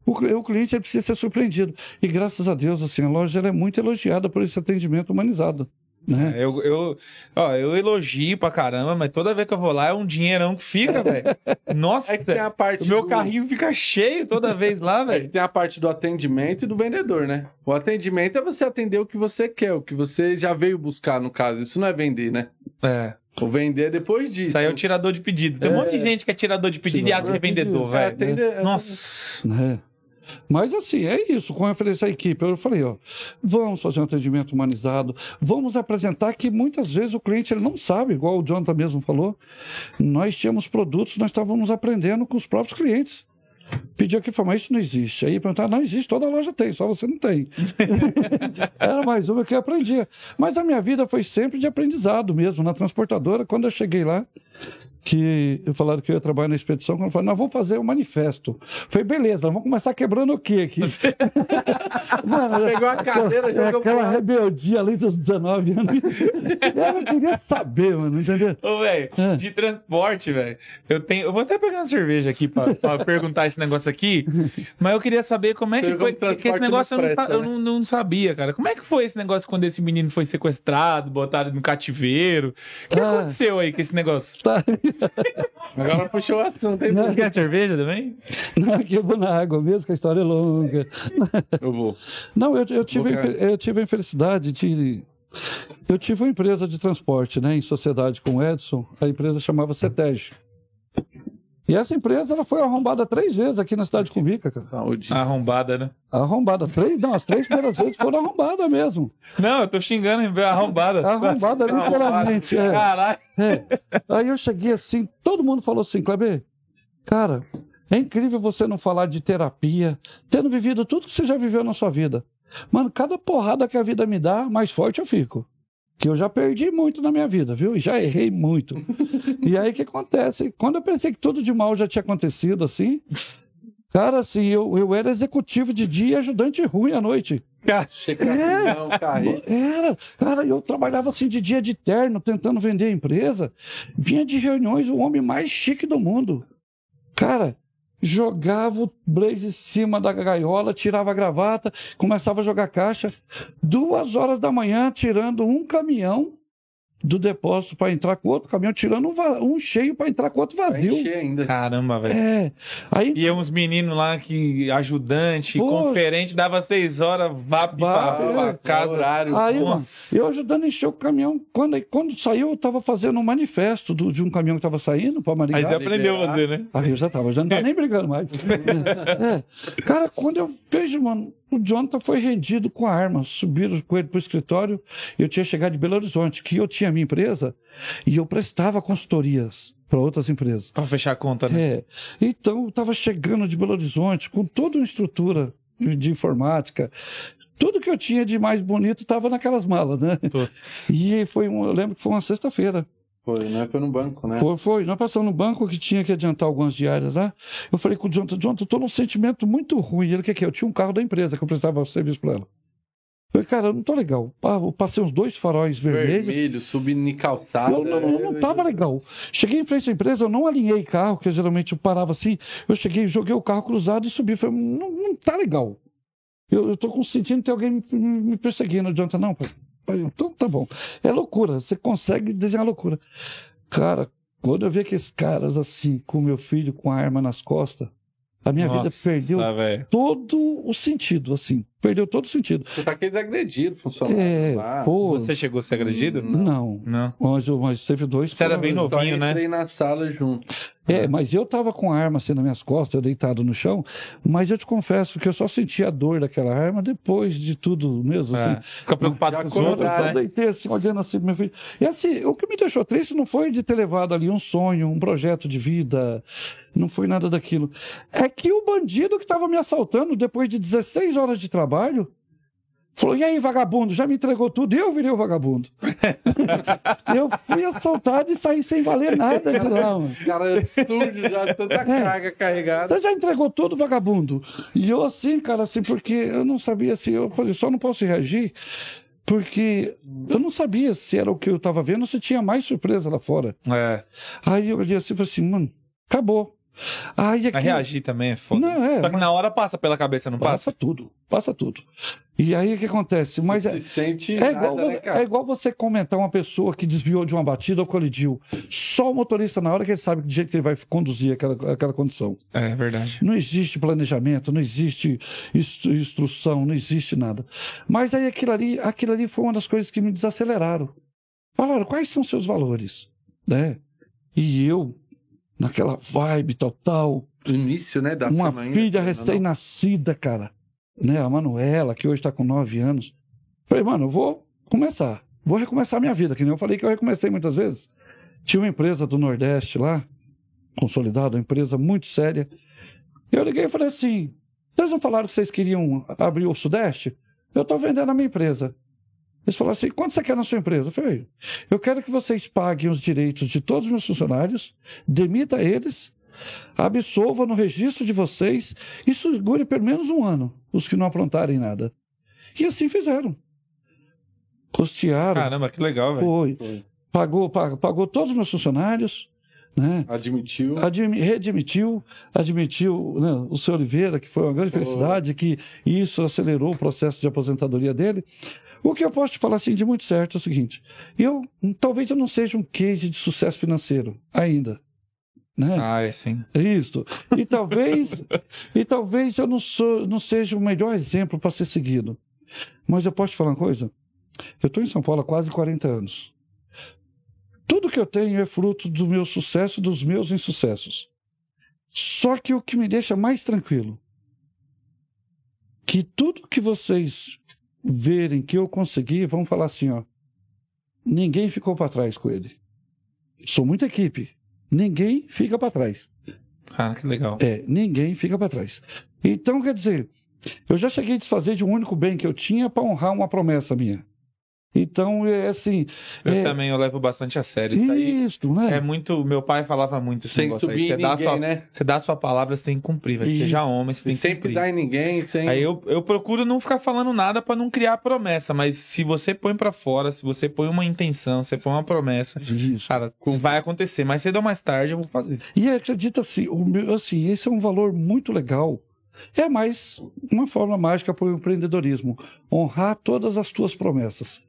o, o cliente ele precisa ser surpreendido. E graças a Deus, assim, a loja ela é muito elogiada por esse atendimento humanizado. Né? É, Eu, eu, ó, eu elogio pra caramba, mas toda vez que eu vou lá é um dinheirão que fica, velho. Nossa, É que tem a parte o meu do- carrinho fica cheio toda vez lá, É velho. tem a parte do atendimento e do vendedor, né? O atendimento é você atender o que você quer, o que você já veio buscar, no caso. Isso não é vender, né? É. O vender é depois disso. Isso aí é o tirador de pedido. Tem um É. monte de gente que é tirador de pedido e acha que é vendedor, É, velho. atender- é- Nossa. né? Mas assim, é isso, com referência à equipe. Eu falei, ó, vamos fazer um atendimento humanizado, vamos apresentar que muitas vezes o cliente ele não sabe, igual o Jonathan mesmo falou. Nós tínhamos produtos, nós estávamos aprendendo com os próprios clientes. Pediu aqui, falou, mas isso não existe. Aí perguntaram, não existe, toda loja tem, só você não tem. Era mais uma que eu aprendia. Mas a minha vida foi sempre de aprendizado mesmo, na transportadora. Quando eu cheguei lá, que eu falaram que eu ia trabalhar na expedição, quando eu falei, nós vamos fazer um manifesto. Falei, beleza, nós vamos começar quebrando o quê aqui? Mano, Pegou a cadeira, é jogou aquela lado. rebeldia ali dos 19 anos. Eu não queria saber, mano, entendeu? Ô, velho, É. de transporte, velho. Eu tenho. Eu vou até pegar uma cerveja aqui pra, pra perguntar esse negócio aqui. Mas eu queria saber como é que Pegou foi. um Porque esse negócio eu, não, eu né? não, não sabia, cara. Como é que foi esse negócio quando esse menino foi sequestrado, botado no cativeiro? O que Ah. aconteceu aí com esse negócio? Tá, Agora puxou o assunto, hein? Não. Quer cerveja também? Não, aqui eu vou na água mesmo, que a história é longa. Eu vou. Não, eu, eu, tive, Vou eu tive a infelicidade de. Eu tive uma empresa de transporte, né, em sociedade com o Edson. A empresa chamava CETEG. E essa empresa ela foi arrombada três vezes aqui na cidade de Cumbica, cara. Saúde. Arrombada, né? Arrombada três? Não, as três primeiras vezes foram arrombadas mesmo. Não, eu tô xingando em arrombada. Arrombada literalmente. é. Caralho. É. Aí eu cheguei assim, todo mundo falou assim, Kleber, cara, é incrível você não falar de terapia, tendo vivido tudo que você já viveu na sua vida. Mano, cada porrada que a vida me dá, mais forte eu fico. Que eu já perdi muito na minha vida, viu? E já errei muito. e aí o que acontece? Quando eu pensei que tudo de mal já tinha acontecido, assim, cara, assim, eu, eu era executivo de dia e ajudante ruim à noite. Chega caminhão, carreta. Era, cara, eu trabalhava assim de dia de terno, tentando vender a empresa. Vinha de reuniões o homem mais chique do mundo. Cara, jogava o blaze em cima da gaiola, tirava a gravata, começava a jogar caixa. Duas horas da manhã, tirando um caminhão do depósito para entrar com outro caminhão, tirando um, um cheio para entrar com outro Vai vazio. encher ainda. Caramba, velho. É. Aí E uns meninos lá que ajudante, Poxa. conferente, dava seis horas, vá pra, é. casa. horário. Aí, mano, eu ajudando a encher o caminhão. Quando, quando saiu, eu tava fazendo um manifesto do- de um caminhão que tava saindo para Maringá. Aí você aprendeu a fazer, né? Aí eu já tava, já não tá nem brigando mais. É. Cara, quando eu vejo, mano, o Jonathan foi rendido com a arma. Subiram com ele pro escritório. Eu tinha chegado de Belo Horizonte, que eu tinha minha empresa e eu prestava consultorias para outras empresas. Pra fechar a conta, né? É. Então, eu estava chegando de Belo Horizonte com toda uma estrutura de informática. Tudo que eu tinha de mais bonito estava naquelas malas, né? Putz. E foi um, eu lembro que foi uma sexta-feira. Foi, não é? Foi no banco, né? Foi, foi. Nós passamos no banco que tinha que adiantar algumas diárias lá. Eu falei com o Jonathan, Jonathan, eu tô num sentimento muito ruim. Ele, o que que é? Eu tinha um carro da empresa que eu prestava serviço para ela. Eu falei, cara, eu não tô legal. Eu passei uns dois faróis vermelhos. Vermelho, subindo em calçada. Eu não, eu não tava legal. Cheguei em frente à empresa, eu não alinhei carro, que eu geralmente eu parava assim. Eu cheguei, joguei o carro cruzado e subi. Falei, não, não tá legal. Eu, eu tô sentindo que tem alguém me, me perseguindo. Não adianta, não, pai. Então tá bom. É loucura, você consegue desenhar loucura. Cara, quando eu vi aqueles caras assim, com meu filho com a arma nas costas, a minha vida Nossa, perdeu velho. todo o sentido, assim. Perdeu todo o sentido. Você tá aquele agredido, funcionário É, lá. pô. Você chegou a ser agredido? Não. Não. Mas, eu- mas teve dois. Você era bem novinho, né? entrei na sala junto. É, mas eu tava com a arma assim nas minhas costas, eu deitado no chão, mas eu te confesso que eu só senti a dor daquela arma depois de tudo mesmo, É. assim. Fica preocupado com os outros, Eu né? deitei assim, olhando assim meu filho. E assim, o que me deixou triste não foi de ter levado ali um sonho, um projeto de vida, não foi nada daquilo. É que o bandido que estava me assaltando depois de 16 horas de trabalho, falou, e aí, vagabundo, já me entregou tudo, e eu virei o vagabundo. eu fui assaltado e saí sem valer nada de lá, mano. Cara sujo já, tanta É. carga carregada. Você já entregou tudo, vagabundo. E eu assim, cara, assim, porque eu não sabia assim, eu falei, só não posso reagir, porque eu não sabia se era o que eu estava vendo ou se tinha mais surpresa lá fora. É. Aí eu olhei assim e falei assim, mano, acabou. Aí Mas aqui, reagir também é foda. Não, é, Só que na hora passa pela cabeça, não passa passa? tudo, passa tudo. E aí o que acontece? Mas Você é, se sente é, nada, igual, né, é igual você comentar uma pessoa que desviou de uma batida ou colidiu. Só o motorista, na hora que ele sabe de jeito que ele vai conduzir aquela, aquela condição. É verdade. Não existe planejamento, não existe instru- instrução, não existe nada. Mas aí aquilo ali, aquilo ali foi uma das coisas que me desaceleraram. Falaram, quais são seus valores? Né? E eu, naquela vibe total, O início, né, da uma filha não, recém-nascida, cara, né? A Manuela, que hoje está com nove anos. Falei, mano, eu vou começar. Vou recomeçar minha vida, que nem eu falei que eu recomecei muitas vezes. Tinha uma empresa do Nordeste lá, consolidada, uma empresa muito séria. Eu liguei e falei assim: vocês não falaram que vocês queriam abrir o Sudeste? Eu estou vendendo a minha empresa. Eles falaram assim: quanto você quer na sua empresa? Eu falei: eu quero que vocês paguem os direitos de todos os meus funcionários, demita eles, absolva no registro de vocês e segure pelo menos um ano os que não aprontarem nada. E assim fizeram. Custearam. Caramba, que legal, velho. foi. Foi. Pagou, pagou, pagou todos os meus funcionários, né? Admitiu. Admi- redemitiu, admitiu né, o seu Oliveira, que foi uma grande Foi. felicidade, que isso acelerou o processo de aposentadoria dele. O que eu posso te falar assim de muito certo é o seguinte: eu talvez eu não seja um case de sucesso financeiro ainda, né? Ah, é sim. Isso. E talvez, e talvez eu não, sou, não seja o melhor exemplo para ser seguido. Mas eu posso te falar uma coisa? Eu estou em São Paulo há quase 40 anos. Tudo que eu tenho é fruto do meu sucesso, dos meus insucessos. Só que o que me deixa mais tranquilo, que tudo que vocês verem que eu consegui, vão falar assim, ó, ninguém ficou para trás com ele. Sou muita equipe, ninguém fica para trás. Cara, que legal. É, ninguém fica para trás. Então, quer dizer, eu já cheguei a desfazer de um único bem que eu tinha para honrar uma promessa minha. Então, é assim. Eu é, também eu levo bastante a sério. Isso aí Isso, né? é muito. Meu pai falava muito esse Sem negócio aí. Você em dá, a ninguém, sua, né? você dá a sua palavra, você tem que cumprir. Isso. Seja homem, você tem E que sem cumprir. pisar em ninguém, sem. Aí eu, eu procuro não ficar falando nada pra não criar promessa, mas se você põe pra fora, se você põe uma intenção, você põe uma promessa, Isso. cara, vai acontecer. Mais cedo ou mais tarde eu vou fazer. E acredita assim, o meu, assim, esse é um valor muito legal. É mais uma forma mágica para o empreendedorismo. Honrar todas as tuas promessas.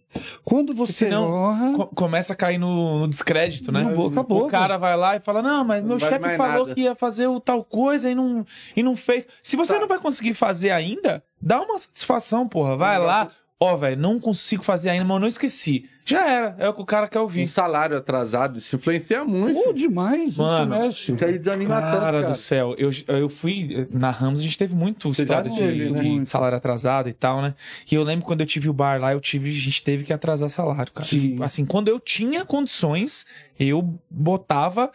Quando você senão, honra. Co- começa a cair no, no descrédito, né? Não, boca a boca. O cara vai lá e fala: Não, mas Não meu vale chefe falou nada." que ia fazer o tal coisa e não, e não fez. Se você Tá. não vai conseguir fazer ainda, dá uma satisfação, porra. Vai Não, lá, ó, velho, não consigo fazer ainda, mas eu não esqueci. Já era, é o que o cara quer Um ouvir. salário atrasado, isso influencia muito. Pô, demais, isso Mano, mexe. Isso aí desanima tanto, Cara cara. do céu, eu, eu fui na Ramos, a gente teve muito Você história de, teve, né? de salário atrasado e tal, né? E eu lembro quando eu tive o bar lá, eu tive, a gente teve que atrasar salário, cara. Sim. Assim, quando eu tinha condições, eu botava,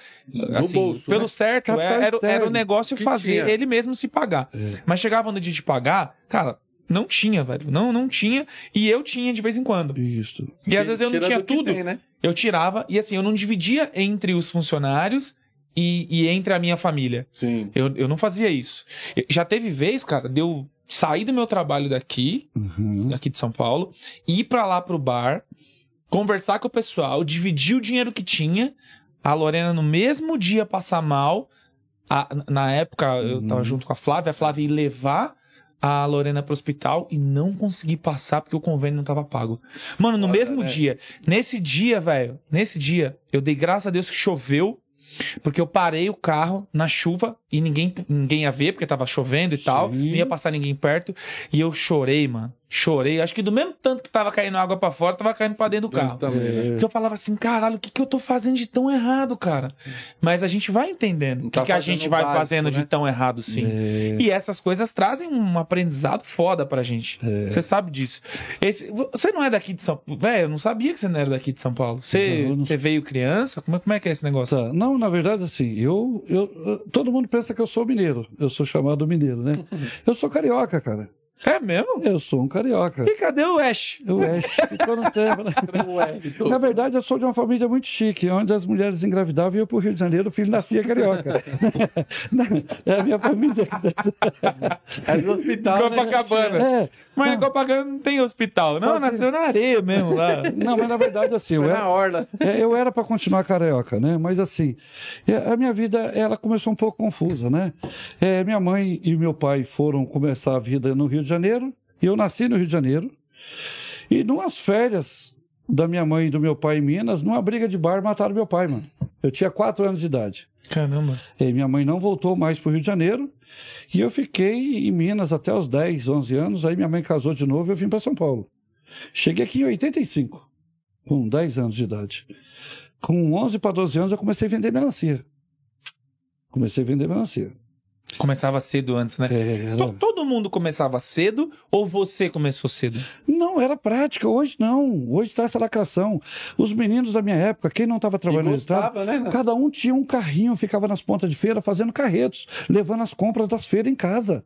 assim, bolso, pelo né? certo, Capital era, era o negócio Que fazer tinha. ele mesmo se pagar. É. Mas chegava no dia de pagar, cara, não tinha, velho. Não, não tinha. E eu tinha de vez em quando. Isso. E às vezes eu não tinha tudo tem, né? eu tirava e assim, eu não dividia entre os funcionários e, e entre a minha família. Sim. Eu, eu não fazia isso. Já teve vez, cara, de eu sair do meu trabalho daqui, Uhum. aqui de São Paulo, ir pra lá pro bar, conversar com o pessoal, dividir o dinheiro que tinha, a Lorena no mesmo dia passar mal. a- na época eu tava Uhum. junto com a Flávia, a Flávia ia levar a Lorena pro hospital e não consegui passar porque o convênio não tava pago. Mano, no Foda, mesmo né? dia, nesse dia, velho, nesse dia, eu dei graças a Deus que choveu, porque eu parei o carro na chuva e ninguém, ninguém ia ver, porque tava chovendo e tal, não Sim. ia passar ninguém perto, e eu chorei, mano. Chorei, acho que do mesmo tanto que tava caindo água pra fora, tava caindo pra dentro do carro. Também, né? Eu falava assim, caralho, o que, que eu tô fazendo de tão errado, cara? Mas a gente vai entendendo o que, Tá que a fazendo gente vai básico, fazendo de né? tão errado, sim. É, E essas coisas trazem um aprendizado foda pra gente. É. Você sabe disso. Esse- você não é daqui de São Paulo. Velho, eu não sabia que você não era daqui de São Paulo. Você, Não, eu não- você veio criança? Como é, como é que é esse negócio? Tá. Não, na verdade, assim, eu, eu, eu- Todo mundo pensa que eu sou mineiro. Eu sou chamado mineiro, né? Eu sou carioca, cara. É mesmo? Eu sou um carioca. E cadê o Ash? Eu acho ficou no tempo, né? Na verdade, eu sou de uma família muito chique, onde as mulheres engravidavam e eu para o Rio de Janeiro, o filho nascia carioca. É a minha família. É do hospital, né? Copacabana. É, Mas em Copacabana não tem hospital. Não, nasceu na areia mesmo lá. não, mas na verdade, assim, eu era, na orla. É, eu era para continuar carioca, né? Mas assim, é, a minha vida ela começou um pouco confusa, né? É, minha mãe e meu pai foram começar a vida no Rio de Janeiro e eu nasci no Rio de Janeiro. E numas férias da minha mãe e do meu pai em Minas, numa briga de bar, mataram meu pai, mano. Eu tinha quatro anos de idade. Caramba. E minha mãe não voltou mais para o Rio de Janeiro. E eu fiquei em Minas até os 10, 11 anos. Aí minha mãe casou de novo e eu vim para São Paulo. Cheguei aqui em 85, com 10 anos de idade. Com 11 para 12 anos eu comecei a vender melancia. Comecei a vender melancia. Começava cedo antes, né? É, era- To- Todo mundo começava cedo ou você começou cedo? Não, era prática. Hoje não. Hoje está essa lacração. Os meninos da minha época, quem não estava trabalhando no estado, gostava, né? cada um tinha um carrinho, ficava nas pontas de feira fazendo carretos, levando as compras das feiras em casa.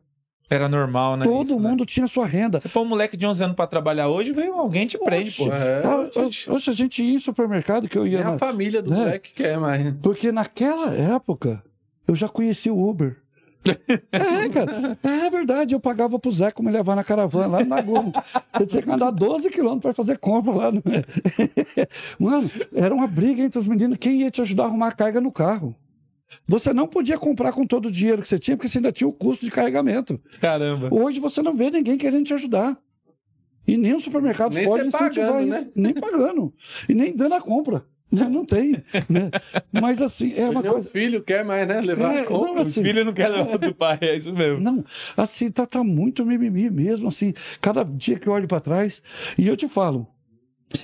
Era normal, né? Todo isso, né? mundo tinha sua renda. Você põe um moleque de 11 anos pra trabalhar hoje, veio alguém te prende, pô. É, Ah, Hoje a gente ia em supermercado que eu ia. nem a na- família do né? moleque quer, mas... Porque naquela época eu já conhecia o Uber. É, cara. É verdade. Eu pagava pro Zé como me levar na caravana lá no Nagô. Eu tinha que andar 12 quilômetros para fazer compra lá. No... Mano, era uma briga entre os meninos. Quem ia te ajudar a arrumar a carga no carro? Você não podia comprar com todo o dinheiro que você tinha, porque você ainda tinha o custo de carregamento. Caramba. Hoje você não vê ninguém querendo te ajudar. E nem os supermercados Nem podem incentivar pagando, isso. né? Nem pagando. E nem dando a compra. Não, não tem, né? Mas assim, é uma Meu coisa. filho quer mais, né? Levar É, a compra. não, Os assim, filhos não querem levar do pai, é isso mesmo. Não, assim, tá, tá muito mimimi mesmo, assim, cada dia que eu olho para trás, e eu te falo,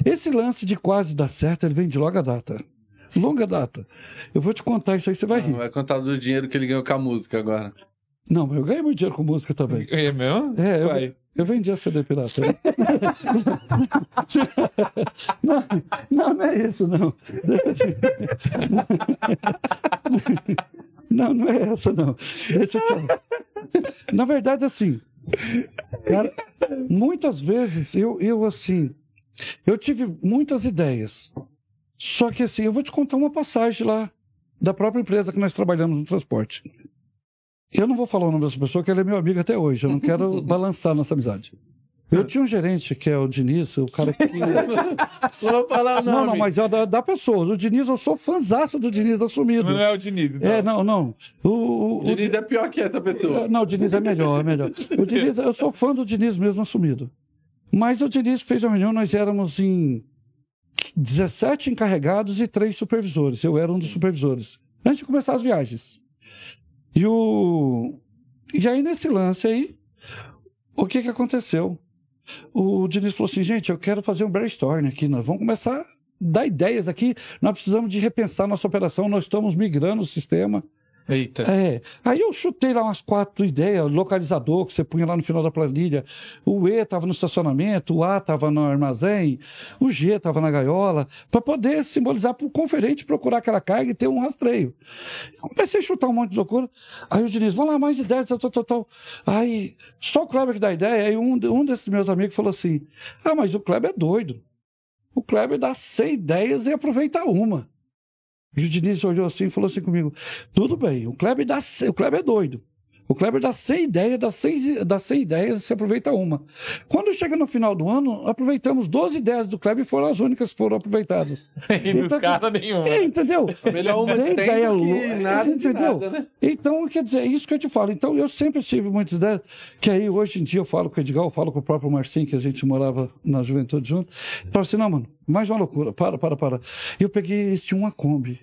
esse lance de quase dar certo, ele vem de longa data. Longa data. Eu vou te contar isso aí, você vai Não, rir. vai contar do dinheiro que ele ganhou com a música agora. Não, eu ganhei muito dinheiro com música também. É mesmo? É, eu, Vai. Eu vendia CD pirata. né? não, não, não é isso, não. Não, não é essa, não. Deixa eu falar. Na verdade, assim, cara, muitas vezes eu, eu, assim, eu tive muitas ideias. Só que, assim, eu vou te contar uma passagem lá da própria empresa que nós trabalhamos no transporte. Eu não vou falar o nome dessa pessoa, que ele é meu amigo até hoje. Eu não quero balançar nossa amizade. Eu tinha um gerente, que é o Diniz, o cara que. Não vou falar o nome. Não, não, mas é da, da pessoa. Do Diniz, eu sou fãzaço do Diniz assumido. Não é o Diniz. então. É, não, não. O, o, O Diniz é pior que essa pessoa. não, o Diniz é melhor, é melhor. O Diniz, eu sou fã do Diniz mesmo assumido. Mas o Diniz fez uma reunião, nós éramos em 17 encarregados e três supervisores. Eu era um dos supervisores. Antes de começar as viagens. E o. E aí, nesse lance aí, o que que aconteceu? O Diniz falou assim, gente, eu quero fazer um brainstorm aqui, nós vamos começar a dar ideias aqui, nós precisamos de repensar nossa operação, nós estamos migrando o sistema. Eita. É. Aí eu chutei lá umas quatro ideias, localizador que você punha lá no final da planilha. O E estava no estacionamento, o A estava no armazém, o G estava na gaiola, para poder simbolizar para o conferente procurar aquela carga e ter um rastreio. Comecei a chutar um monte de loucura. Aí o Diniz, vamos lá, mais ideias, tal, tal, tal, tal. Aí, só o Kleber que dá ideia, aí um, um desses meus amigos falou assim: Ah, mas o Kleber é doido. O Kleber dá 100 ideias e aproveita uma. E o Diniz olhou assim e falou assim comigo: tudo bem, o Kleber, dá, o Kleber é doido. O Kleber dá 100 ideias, dá 100, dá 100 ideias e se aproveita uma. Quando chega no final do ano, aproveitamos 12 ideias do Kleber e foram as únicas que foram aproveitadas. E nos Então, nenhuma. É, entendeu? Melhor uma tem ideia do que nada de entendeu? nada, né? Então, quer dizer, é isso que eu te falo. Então, eu sempre tive muitas ideias, que aí hoje em dia eu falo com o Edgar, eu falo com o próprio Marcinho, que a gente morava na juventude junto. Eu falo assim, não, mano, mais uma loucura, para, para, para. Eu peguei, tinham uma Kombi.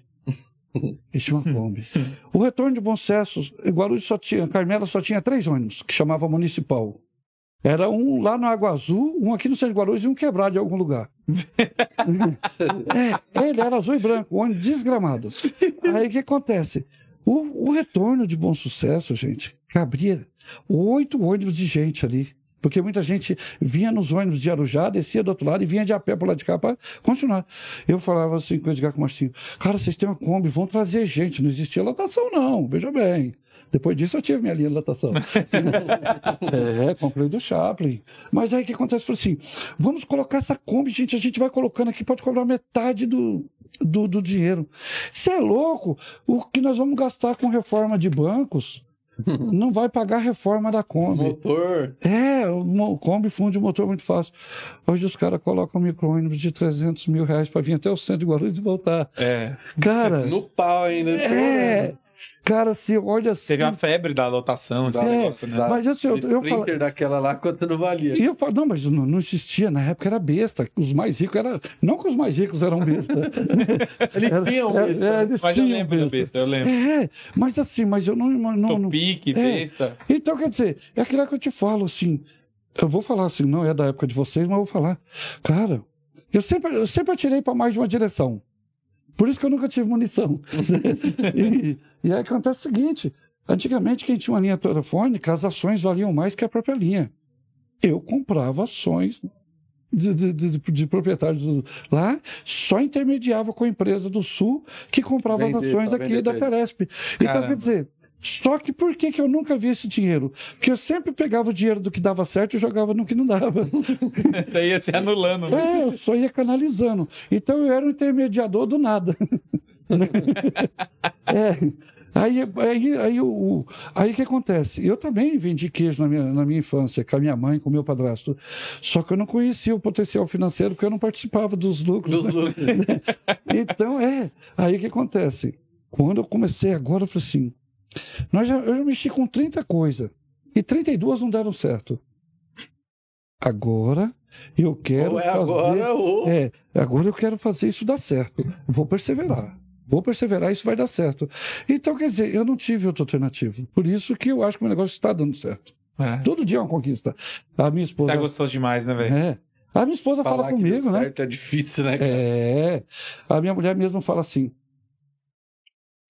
Tinham uma Kombi. O retorno de Bom Sucesso, Guarulhos só tinha, Carmela só tinha três ônibus, que chamava Municipal. Era um lá no Água Azul, um aqui no centro de Guarulhos e um quebrado em algum lugar. É, ele era azul e branco, um ônibus desgramado. Aí o que acontece? O, o retorno de bom sucesso, gente, cabria oito ônibus de gente ali. Porque muita gente vinha nos ônibus de Arujá, descia do outro lado e vinha de a pé por lá de cá para continuar. Eu falava assim com o Edgar com o Marcinho, cara, vocês têm uma Kombi, vão trazer gente. Não existia lotação, não, veja bem. Depois disso eu tive minha linha de lotação. é, comprei do Chaplin. Mas aí o que acontece? Eu falei assim, vamos colocar essa Kombi, gente, a gente vai colocando aqui, pode cobrar metade do, do, do dinheiro. Você é louco? O que nós vamos gastar com reforma de bancos não vai pagar a reforma da Kombi. Motor. É, o Kombi funde o motor muito fácil. Hoje os caras colocam micro-ônibus de 300 mil reais para vir até o centro de Guarulhos e voltar. É. Cara, No pau ainda. é. Cara, se olha assim. Teve a febre da lotação, esse Dá- negócio, né? dá- Mas assim, eu, eu falo. Daquela lá, quanto não valia. E eu falo, não, mas não, não existia, na época era besta. Os mais ricos eram. Não que os mais ricos eram besta. Eles Era- tinham é, besta. é, eles Mas eu tinham lembro do besta, eu lembro. É, mas assim, mas eu não. não, não Topic, é. besta. Então, quer dizer, é aquilo que eu te falo, assim. Eu vou falar assim, não é da época de vocês, mas eu vou falar. Cara, eu sempre, eu sempre atirei para mais de uma direção. Por isso que eu nunca tive munição. e, e aí acontece o seguinte: antigamente, quem tinha uma linha telefônica, as ações valiam mais que a própria linha. Eu comprava ações de, de, de, de proprietários lá, só intermediava com a empresa do Sul que comprava as Vender, ações daqui da Telesp. Então, quer dizer, só que por que, que eu nunca vi esse dinheiro? Porque eu sempre pegava o dinheiro do que dava certo e jogava no que não dava. Isso aí ia se anulando. né? É, eu só ia canalizando. Então eu era um intermediador do nada. é. Aí, aí, aí, o, aí o que acontece? Eu também vendi queijo na minha, na minha infância, com a minha mãe, com o meu padrasto. Só que eu não conhecia o potencial financeiro porque eu não participava dos lucros. Dos lucros. Então, é. Aí o que acontece? Quando eu comecei agora, eu falei assim: nós já, eu já mexi com 30 coisas e 32 não deram certo. Agora Eu quero Ou é fazer... agora ou. É, agora eu quero fazer isso dar certo. Vou perseverar. Vou perseverar, isso vai dar certo. Então, quer dizer, eu não tive outra alternativa. Por isso que eu acho que o negócio está dando certo. É. Todo dia é uma conquista. A minha esposa. Tá gostoso demais, né, velho? É. A minha esposa Falar fala que comigo, né? certo é difícil, né? cara? É. A minha mulher mesmo fala assim: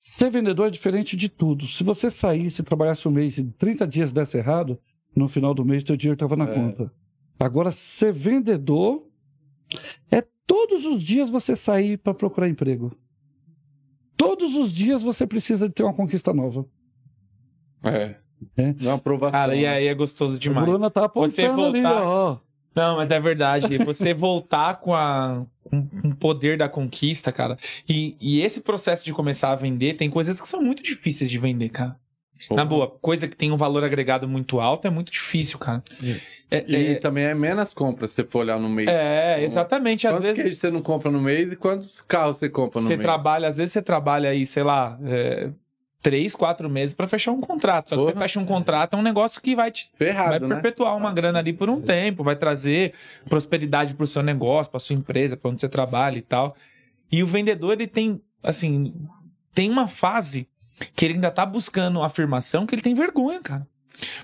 ser vendedor é diferente de tudo. Se você saísse, trabalhasse um mês e 30 dias desse errado, no final do mês teu dinheiro estava na É. conta. Agora, ser vendedor é todos os dias você sair para procurar emprego. Todos os dias você precisa de ter uma conquista nova. É. É. Uma aprovação. Cara, e né? aí é gostoso A demais. Bruna tá Você apontando ali, voltar- ó. Não, mas é verdade. Você voltar com, a, com com o poder da conquista, cara. E, e esse processo de começar a vender, tem coisas que são muito difíceis de vender, cara. Na boa, coisa que tem um valor agregado muito alto é muito difícil, cara. É, E é- também é menos compras se você for olhar no mês. é, exatamente. Às Quantos vezes queijos você não compra no mês e quantos carros você compra no você mês? trabalha, às vezes você trabalha aí, sei lá, é, três, quatro meses pra fechar um contrato. Só que você Porra. fecha um contrato, é um negócio que vai te vai Ferrado, né? perpetuar uma grana ali por um tempo, vai trazer prosperidade pro seu negócio, pra sua empresa, pra onde você trabalha e tal. E o vendedor, ele tem, assim, tem uma fase que ele ainda tá buscando afirmação que ele tem vergonha, cara.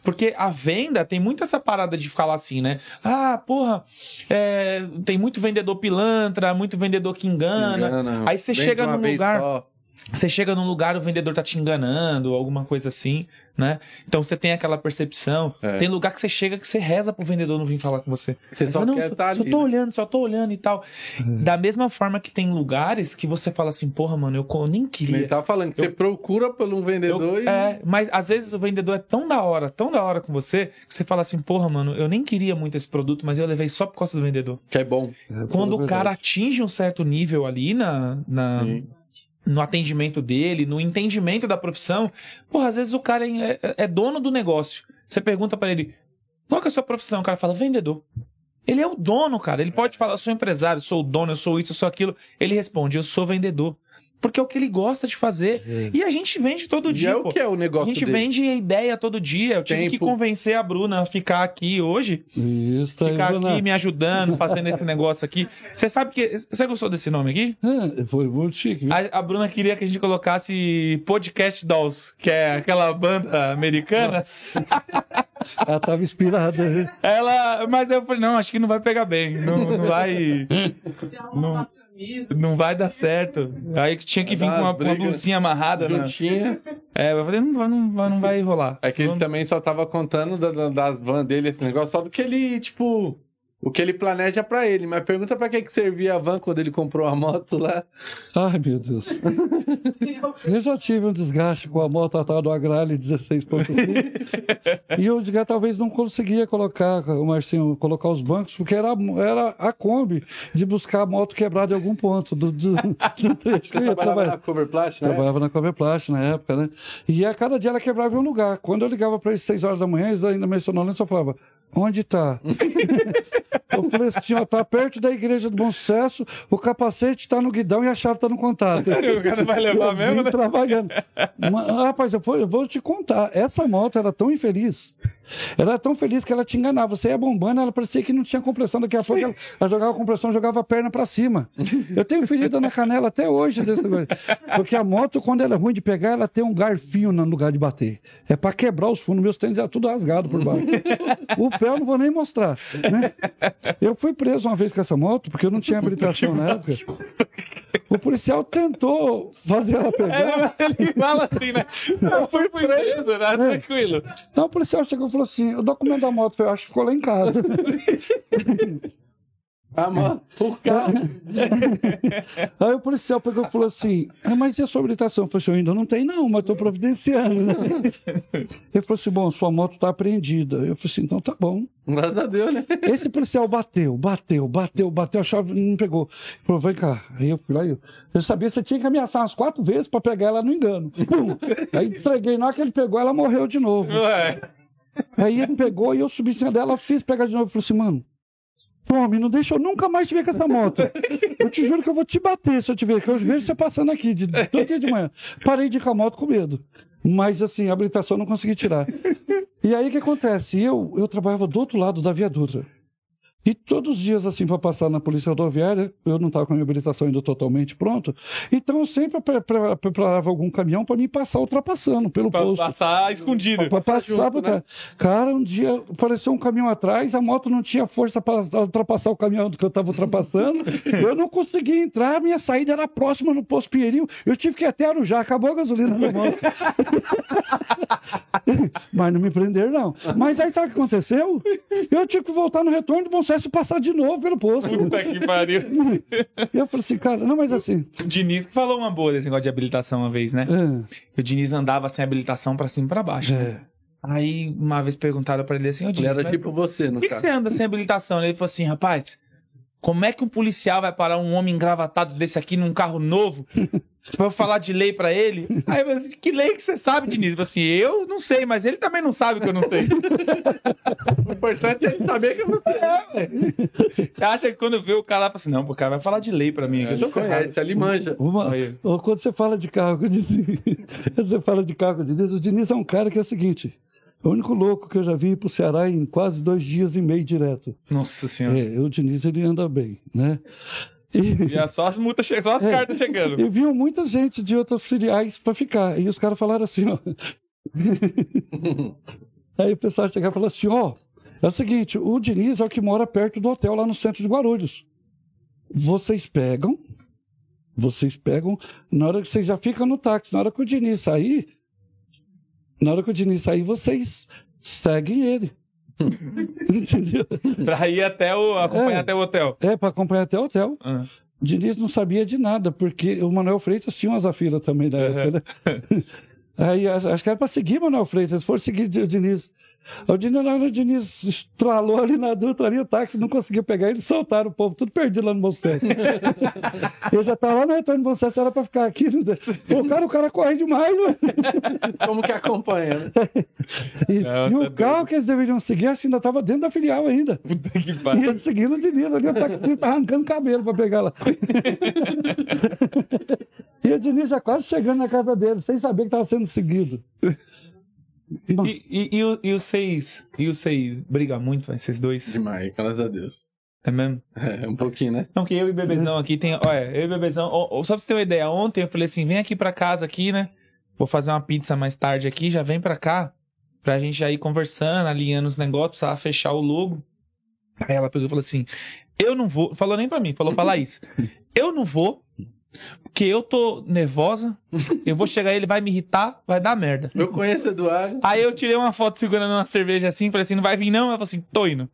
Porque a venda tem muito essa parada de falar assim, né? Ah, porra, é, tem muito vendedor pilantra, muito vendedor que engana. Engana. Aí você Vem chega num lugar- só. Você chega num lugar, o vendedor tá te enganando, alguma coisa assim, né? Então você tem aquela percepção. É. Tem lugar que você chega que você reza pro vendedor não vir falar com você. Você só fala, quer estar só ali. tô né? olhando, só tô olhando e tal. Da mesma forma que tem lugares que você fala assim, porra, mano, eu nem Ele queria. tava falando que Eu- você procura por um vendedor Eu- e. é, mas às vezes o vendedor é tão da hora, tão da hora com você, que você fala assim, porra, mano, eu nem queria muito esse produto, mas eu levei só por causa do vendedor. Que é bom. É, Quando o cara atinge um certo nível ali na, na, Sim. No atendimento dele, no entendimento da profissão, porra, às vezes o cara é, é- é dono do negócio. Você pergunta pra ele, qual é a sua profissão? O cara fala, vendedor. Ele é o dono, cara. Ele pode falar, sou empresário, sou o dono, eu sou isso, eu sou aquilo. Ele responde, eu sou vendedor. Porque é o que ele gosta de fazer. É. E a gente vende todo E dia, é o pô. que é o A negócio gente dele. vende ideia todo dia. Eu tive que Tempo. convencer a Bruna a ficar aqui hoje, Isso tá aí, ficar Bruna. aqui me ajudando, fazendo esse negócio aqui. Você sabe que. Você gostou desse nome aqui? É, foi muito chique. viu? A, a Bruna queria que a gente colocasse Podcast Dolls, que é aquela banda americana. Ela tava inspirada. Ela. Mas eu falei, não, acho que não vai pegar bem. Não, não vai. Não, não vai dar certo. Aí tinha que vir com uma, uma blusinha amarrada, né? Juntinha. É, eu falei, não, vai- não, vai- não vai rolar. É que ele também só tava contando da- da- das vans dele, esse negócio, só do que ele, tipo. O que ele planeja pra ele. Mas pergunta pra que, que servia a van quando ele comprou a moto lá. Ai, meu Deus. Eu já tive um desgaste com a moto atrás do Agrale 16.5 e eu diga, talvez não conseguia colocar, o Marcinho, colocar os bancos, porque era, era a Kombi de buscar a moto quebrada em algum ponto do, do, do trecho que eu Ele ia trabalhava na Coverplast, né? Trabalhava na Coverplast na época, né? E a cada dia ela quebrava em um lugar. Quando eu ligava para eles 6 horas da manhã, eles ainda mencionando, só falava, onde tá? eu falei assim, ó, tá perto da igreja do Bom Sucesso, o capacete tá no guidão e a chave tá no contato. O cara vai levar Eu mesmo, né? trabalhando. Mas, rapaz, eu vou, eu vou te contar. Essa moto era tão infeliz. Ela era tão feliz que ela te enganava. Você ia bombando, ela parecia que não tinha compressão. Daqui a pouco ela, ela jogava compressão, jogava a perna pra cima. Eu tenho ferida na canela até hoje desse negócio. Porque a moto, quando ela é ruim de pegar, ela tem um garfinho no lugar de bater. É pra quebrar os fundos. Meus tênis eram tudo rasgado por baixo. O pé eu não vou nem mostrar. né? Eu fui preso uma vez com essa moto, porque eu não tinha habilitação na época. O policial tentou fazer ela pegar. É, ele fala assim, né? Eu fui preso, né? Tranquilo. Então o policial chegou e falou assim: o documento da moto, eu acho que ficou lá em casa. A moto, o carro. Aí o policial pegou e falou assim: ah, mas e a sua habilitação? Eu falei assim: eu ainda não tenho, não, mas estou providenciando. né?" Ele falou assim: bom, sua moto está apreendida. Eu falei assim: então tá bom. Graças a Deus, né? Esse policial bateu, bateu, bateu, bateu, a chave não pegou. Ele falou: vem cá. Aí eu fui lá eu, eu sabia que você tinha que ameaçar umas quatro vezes para pegar ela no engano. Pum. Aí entreguei, na hora que ele pegou, ela morreu de novo. Ué. Aí ele pegou e eu subi em cima dela, fiz pegar de novo e falei assim, mano, tome, não deixa eu nunca mais te ver com essa moto. Eu te juro que eu vou te bater se eu te ver, que eu vejo você passando aqui de, todo dia de manhã. Parei de ir com a moto com medo. Mas assim, a habilitação eu não consegui tirar. E aí o que acontece? Eu, eu trabalhava do outro lado da Via Dutra. E todos os dias, assim, para passar na polícia rodoviária, eu não estava com a minha habilitação ainda totalmente pronto. Então eu sempre pre- pre- preparava algum caminhão para me passar ultrapassando pelo Pra posto. passar escondido. Pra passar junto, pra né? Cara, um dia apareceu um caminhão atrás, a moto não tinha força para ultrapassar o caminhão que eu estava ultrapassando. eu não conseguia entrar, minha saída era próxima no posto Pinheirinho. Eu tive que ir até Arujá, acabou a gasolina da moto. Mas não me prenderam, não. Mas aí sabe o que aconteceu? Eu tive que voltar no retorno do Bom Sucesso e passar de novo pelo posto. Puta que pariu. E eu falei assim, cara, não, mas assim. O Diniz que falou uma boa desse negócio de habilitação uma vez, né? É, o Diniz andava sem habilitação pra cima e pra baixo. né? é. Aí uma vez perguntaram pra ele assim, ô Ele Diniz, era mas tipo você, no por que, que você anda sem habilitação? Ele falou assim, rapaz, como é que um policial vai parar um homem engravatado desse aqui num carro novo pra eu falar de lei pra ele? Aí eu falei assim, que lei que você sabe, Diniz? Falou assim, eu não sei, mas ele também não sabe que eu não sei. O importante é ele saber que você Você acha que quando vê o cara lá, fala assim, não, o cara vai falar de lei pra mim. aqui, eu ele tô conhece, ele manja. Uma, ou quando você fala de carro com o Diniz, você fala de carro com o Diniz, o Diniz é um cara que é o seguinte, é o único louco que eu já vi ir pro Ceará em quase dois dias e meio direto. Nossa senhora. É, o Diniz ele anda bem, né? E, E é só as multas, só as É. cartas chegando. e vinham muita gente de outras filiais para ficar. E os caras falaram assim, ó. Aí o pessoal chegava e falou assim, ó, é o seguinte, o Diniz é o que mora perto do hotel lá no centro de Guarulhos. Vocês pegam, vocês pegam, na hora que vocês já ficam no táxi, na hora que o Diniz sair, na hora que o Diniz sair, vocês seguem ele. Entendeu? Pra ir até o. acompanhar É. até o hotel. É, para acompanhar até o hotel. Ah. Diniz não sabia de nada, porque o Manuel Freitas tinha uma Zafira também na época, né? Aí acho que era para seguir Manuel Freitas, for seguir o Diniz. O Diniz, na hora o Diniz estralou ali na Dutra, ali o táxi não conseguiu pegar, eles soltaram o povo, tudo perdido lá no Bolsonaro. Eu já estava lá no retorno do Bolsonaro, era para ficar aqui. Não sei. Pô, cara, o cara corre demais, não é? Como que acompanha, né? E, Não, e o tá carro doido. que eles deveriam seguir, acho que ainda estava dentro da filial ainda. Puta que E pariu. eles seguindo o Diniz ali, o taxista tá arrancando cabelo para pegar lá. e o Diniz já quase chegando na casa dele, sem saber que estava sendo seguido. E, e, e, o- e os seis? E os seis brigam muito, esses dois? Demais, graças a Deus. É mesmo? É, um pouquinho, né? Não, que eu e Bebezão aqui tem. Olha, eu e Bebezão. ó, ó, só pra você ter uma ideia, ontem eu falei assim: vem aqui pra casa aqui, né? Vou fazer uma pizza mais tarde aqui, já vem pra cá. Pra gente já ir conversando, alinhando os negócios, precisava fechar o logo. Aí ela pegou e falou assim: Eu não vou. Falou nem pra mim, falou pra Laís. Eu não vou, porque eu tô nervosa. Eu vou chegar aí, ele vai me irritar, vai dar merda. Eu conheço o Eduardo. Aí eu tirei uma foto segurando uma cerveja assim, falei assim: não vai vir não? Ela falou assim: tô indo.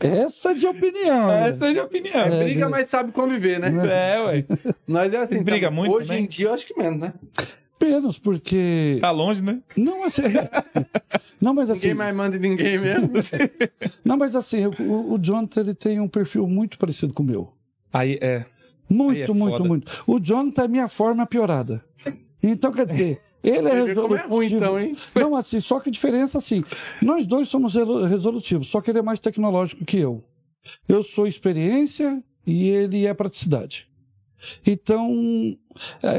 essa é de opinião. né? Essa é minha opinião. É, briga, mas sabe conviver, né? É, ué. Nós é assim. Brigam também. muito Hoje também? em dia, eu acho que menos, né? Menos, porque. Tá longe, né? Não, assim. não, mas assim. Ninguém mais manda em ninguém mesmo. Não, mas assim, o, o Jonathan ele tem um perfil muito parecido com o meu. Aí é. Muito, é muito, foda. muito. O Jonathan é minha forma piorada. Então, quer dizer, ele é vê como é ruim, resolutivo. então, hein? Não, assim, só que a diferença, assim, nós dois somos resolu- resolutivos, só que ele é mais tecnológico que eu. Eu sou experiência e ele é praticidade. Então,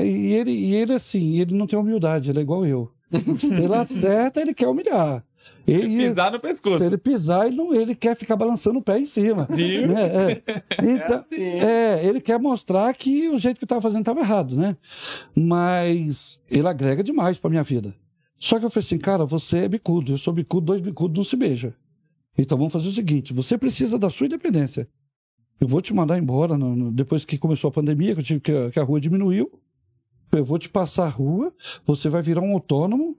e ele, e ele, assim, ele não tem humildade, ele é igual eu. Ele acerta, ele quer humilhar. Ele, Pisar no se pescoço. ele pisar, ele, não, ele quer ficar balançando o pé em cima. Viu? né? É. Então, assim, hein? é, ele quer mostrar que o jeito que estava fazendo estava errado, né? Mas ele agrega demais para minha vida. Só que eu falei assim, cara, você é bicudo, eu sou bicudo, dois bicudos não se beija. Então vamos fazer o seguinte: você precisa da sua independência. Eu vou te mandar embora no- no- depois que começou a pandemia, que, eu tive, que, a, que a rua diminuiu. Eu vou te passar a rua, você vai virar um autônomo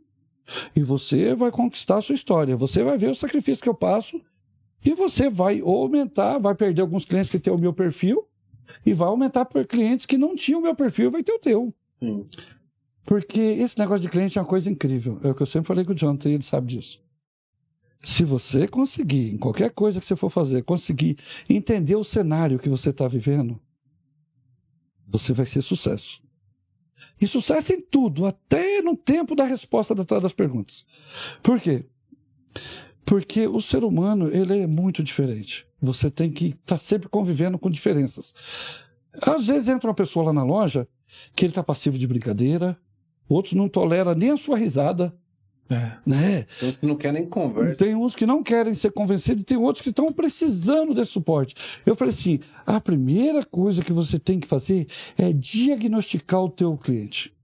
e você vai conquistar a sua história. Você vai ver o sacrifício que eu passo e você vai aumentar, vai perder alguns clientes que têm o meu perfil e vai aumentar por clientes que não tinham o meu perfil, vai ter o teu. Sim. Porque esse negócio de cliente é uma coisa incrível. É o que eu sempre falei com o Jonathan e ele sabe disso. Se você conseguir, em qualquer coisa que você for fazer, conseguir entender o cenário que você está vivendo, você vai ser sucesso. E sucesso em tudo, até no tempo da resposta da- das perguntas. Por quê? Porque o ser humano, ele é muito diferente. Você tem que estar sempre convivendo com diferenças. Às vezes entra uma pessoa lá na loja que ele está passivo de brincadeira, outros não toleram nem a sua risada. É. Né? Tem uns que não querem conversa. Tem uns que não querem ser convencidos, tem outros que estão precisando desse suporte. Eu falei assim: a primeira coisa que você tem que fazer é diagnosticar o teu cliente.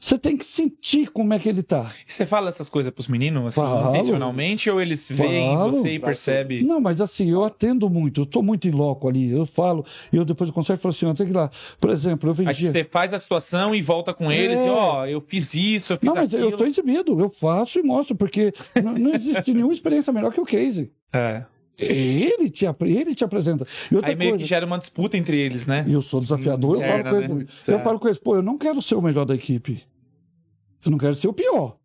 Você tem que sentir como é que ele. E você fala essas coisas pros meninos, assim, Falo. intencionalmente, ou eles veem Falo. você e percebem? Não, mas assim, eu atendo muito, eu estou muito em loco ali. Eu falo, e eu depois do conselho falo assim: eu tenho que ir lá. Por exemplo, eu Aí vendia. você faz a situação e volta com eles É. e, ó, eu fiz isso, eu fiz Não, mas aquilo. eu estou exibido, eu faço e mostro, porque não, não existe nenhuma experiência melhor que o case. É. Ele te, ele te apresenta. E outra Aí meio coisa, que gera uma disputa entre eles, né? E eu sou desafiador, eu falo Interna, com né? eles. Eu sério. falo com eles, pô, eu não quero ser o melhor da equipe. Eu não quero ser o pior.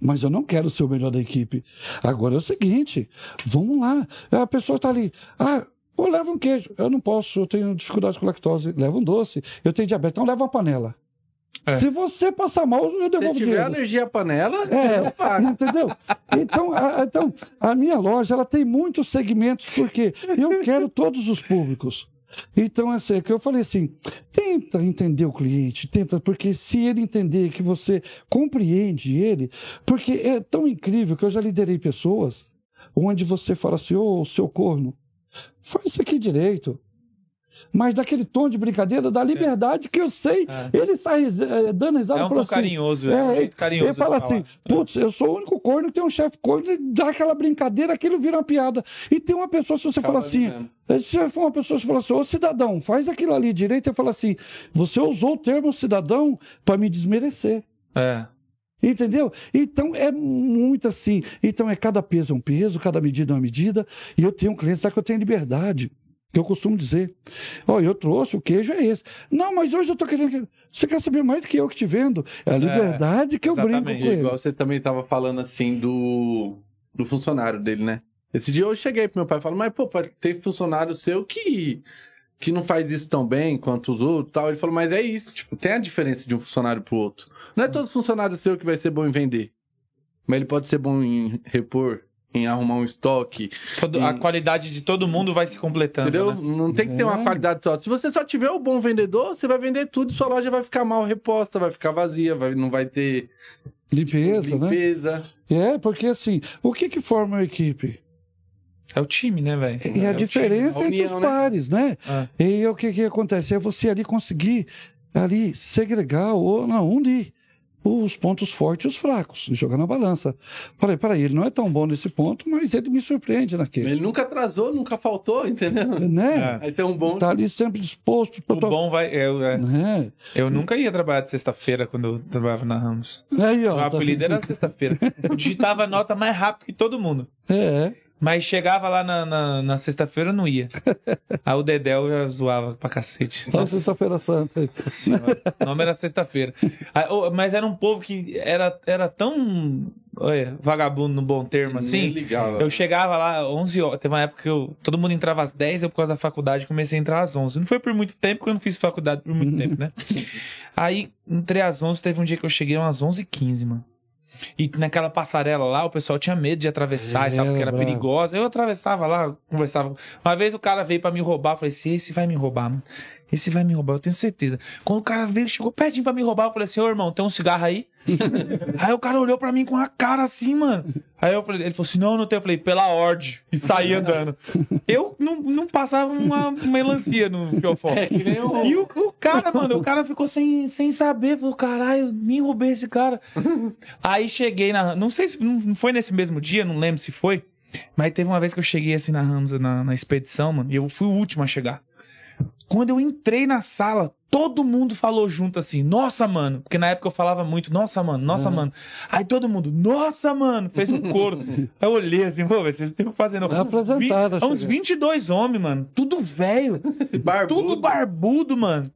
Mas eu não quero ser o melhor da equipe. Agora é o seguinte, vamos lá. A pessoa está ali. Ah, pô, leva um queijo. Eu não posso, eu tenho dificuldade com lactose. Leva um doce. Eu tenho diabetes, então leva uma panela. É. Se você passar mal, eu Se devolvo tiver dinheiro. alergia à panela, É, eu pago. entendeu? Então a, então, a minha loja ela tem muitos segmentos, porque eu quero todos os públicos. Então, assim, é que eu falei assim, tenta entender o cliente, tenta, porque se ele entender que você compreende ele, porque é tão incrível que eu já liderei pessoas onde você fala assim, ô, seu corno, faz isso aqui direito. Mas daquele tom de brincadeira, da liberdade que eu sei, É. ele sai eh, dando risada É um tom assim, carinhoso, é, um é, jeito carinhoso. ele fala assim, putz, eu sou o único corno que tem um chefe corno, e dá aquela brincadeira, aquilo vira uma piada. E tem uma pessoa, se você Acaba fala assim, vivendo. se for uma pessoa que fala assim, ô cidadão, faz aquilo ali direito, eu falo assim, você usou o termo cidadão para me desmerecer. É. Entendeu? Então é muito assim. Então é cada peso é um peso, cada medida é uma medida. E eu tenho um cliente, sabe que eu tenho liberdade. Que eu costumo dizer. Ó, eu trouxe, o queijo é esse. Não, mas hoje eu tô querendo. que- Você quer saber mais do que eu que te vendo? É a liberdade que eu brinco exatamente. com E ele. igual você também tava falando assim do, do funcionário dele, né? Esse dia eu cheguei pro meu pai e falei, mas pô, tem funcionário seu que, que não faz isso tão bem quanto os outros tal. Ele falou, mas é isso, tipo, tem a diferença de um funcionário pro outro. Não é todos os funcionários seu que vai ser bom em vender. Mas ele pode ser bom em repor, em arrumar um estoque, Todo- a Hum. qualidade de todo mundo vai se completando. entendeu? né? Não tem que ter uma É. qualidade só. Se você só tiver o bom vendedor, você vai vender tudo e sua loja vai ficar mal reposta, vai ficar vazia, vai, não vai ter Limpeza, né? limpeza. É, porque assim, o que que forma a equipe? É o time, né, velho? É É a diferença time, a entre os né? pares, né? É. E o que que acontece? É você ali conseguir ali segregar ou não, unir os pontos fortes e os fracos, jogar na balança. Falei, peraí, ele não é tão bom nesse ponto, mas ele me surpreende naquele. Ele nunca atrasou, nunca faltou, entendeu? Né? Aí tem um bom. Tá ali sempre disposto O bom vai. Eu, é, né? eu nunca ia trabalhar de sexta-feira quando eu trabalhava na Ramos. Aí, ó. O tá- apelido era sexta-feira. Eu digitava a nota mais rápido que todo mundo. É, Mas chegava lá na, na, na sexta-feira, eu não ia. Aí o Dedéu já zoava pra cacete. na sexta-feira santa. Senhora. O nome era sexta-feira. Mas era um povo que era, era tão olha, vagabundo no bom termo assim. ligava. Eu chegava lá 11 horas. Teve uma época que eu, todo mundo entrava às 10, eu por causa da faculdade comecei a entrar às 11. Não foi por muito tempo, porque eu não fiz faculdade por muito tempo, né? Aí, entrei às 11, teve um dia que eu cheguei umas 11h15, mano. E naquela passarela lá, o pessoal tinha medo de atravessar e tal, É, porque era bravo. perigosa. Eu atravessava lá, conversava. Uma vez o cara veio pra me roubar, eu falei assim: esse vai me roubar, mano. Esse vai me roubar, eu tenho certeza. Quando o cara veio, chegou pertinho pra me roubar, eu falei assim: ô irmão, tem um cigarro aí? aí o cara olhou pra mim com a cara assim, mano. Aí eu falei, ele falou assim: não, não tem. Eu falei, pela ordem. E saí andando. Eu não, não passava uma melancia no fiofó. É o. E o, o cara, mano, o cara ficou sem, sem saber. Falou, caralho, nem roubei esse cara. Aí cheguei na. Não sei se não foi nesse mesmo dia, não lembro se foi. Mas teve uma vez que eu cheguei assim na Ramos, na, na expedição, mano, e eu fui o último a chegar. Quando eu entrei na sala, todo mundo falou junto assim, nossa, mano. Porque na época eu falava muito, nossa, mano, nossa, mano. Aí todo mundo, nossa, mano, fez um coro. Aí eu olhei assim, pô, vocês estão fazendo. É apresentada, Vi- Uns chega. 22 homens, mano. Tudo velho. Barbudo. Tudo barbudo, mano.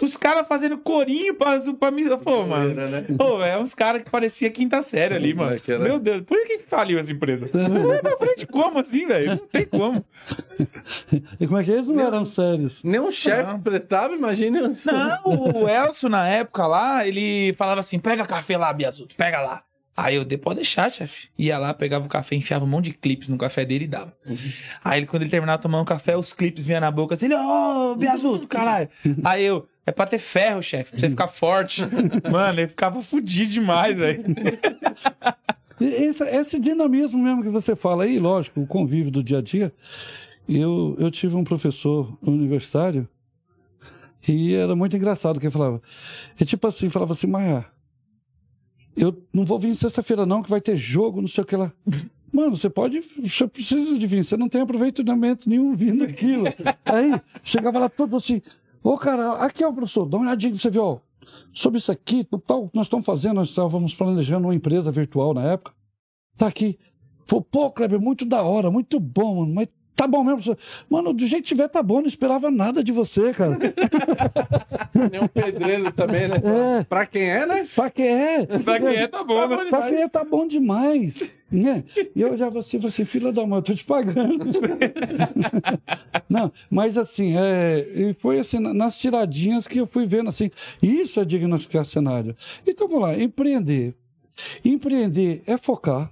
Os caras fazendo corinho pra, pra mim. Pô, mano. Né? Pô, é uns caras que parecia quinta série ali, mano. É era- Meu Deus, por que faliu essa empresa? Não vai pra frente como assim, velho? Não tem como. E como é que eles não Não. eram sérios? Nem um chefe prestava, imagina. Não, o Elcio, na época lá, ele falava assim: pega café lá, Biazuto, pega lá. Aí eu, "De- pode deixar, chefe. Ia lá, pegava o café, enfiava um monte de clipes no café dele e dava. Aí ele, quando ele terminava tomando café, os clipes vinham na boca assim, ele, ô, Biazuto, caralho. Aí eu, é pra ter ferro, chefe, pra você ficar forte. Mano, ele ficava fudido demais, velho. Esse, esse dinamismo mesmo que você fala aí, lógico, o convívio do dia a dia. Eu, eu tive um professor universitário e era muito engraçado que ele falava. É tipo assim, falava assim, Maia, eu não vou vir sexta-feira não, que vai ter jogo, não sei o que lá. Mano, você pode, você precisa de vir, você não tem aproveitamento nenhum vindo aquilo. Aí, chegava lá todo assim, ô cara, aqui ó, professor, dá uma olhadinha, você viu, sobre isso aqui, tal, nós estamos fazendo, nós estávamos planejando uma empresa virtual na época, tá aqui. Falei, pô, Kleber, muito da hora, muito bom, mano, mas Tá bom mesmo. professor. Mano, do jeito que tiver, tá bom. Não esperava nada de você, cara. Nem um pedreiro também, né? É. Pra quem é, né? pra quem é? Pra quem é, tá bom, Tá né? bom Pra quem é, tá bom demais. Né? E eu já assim, falei assim, filha da mãe, eu tô te pagando. Não, mas assim, é, e foi assim, na- nas tiradinhas que eu fui vendo assim, isso é diagnosticar cenário. Então vamos lá, empreender. Empreender é focar,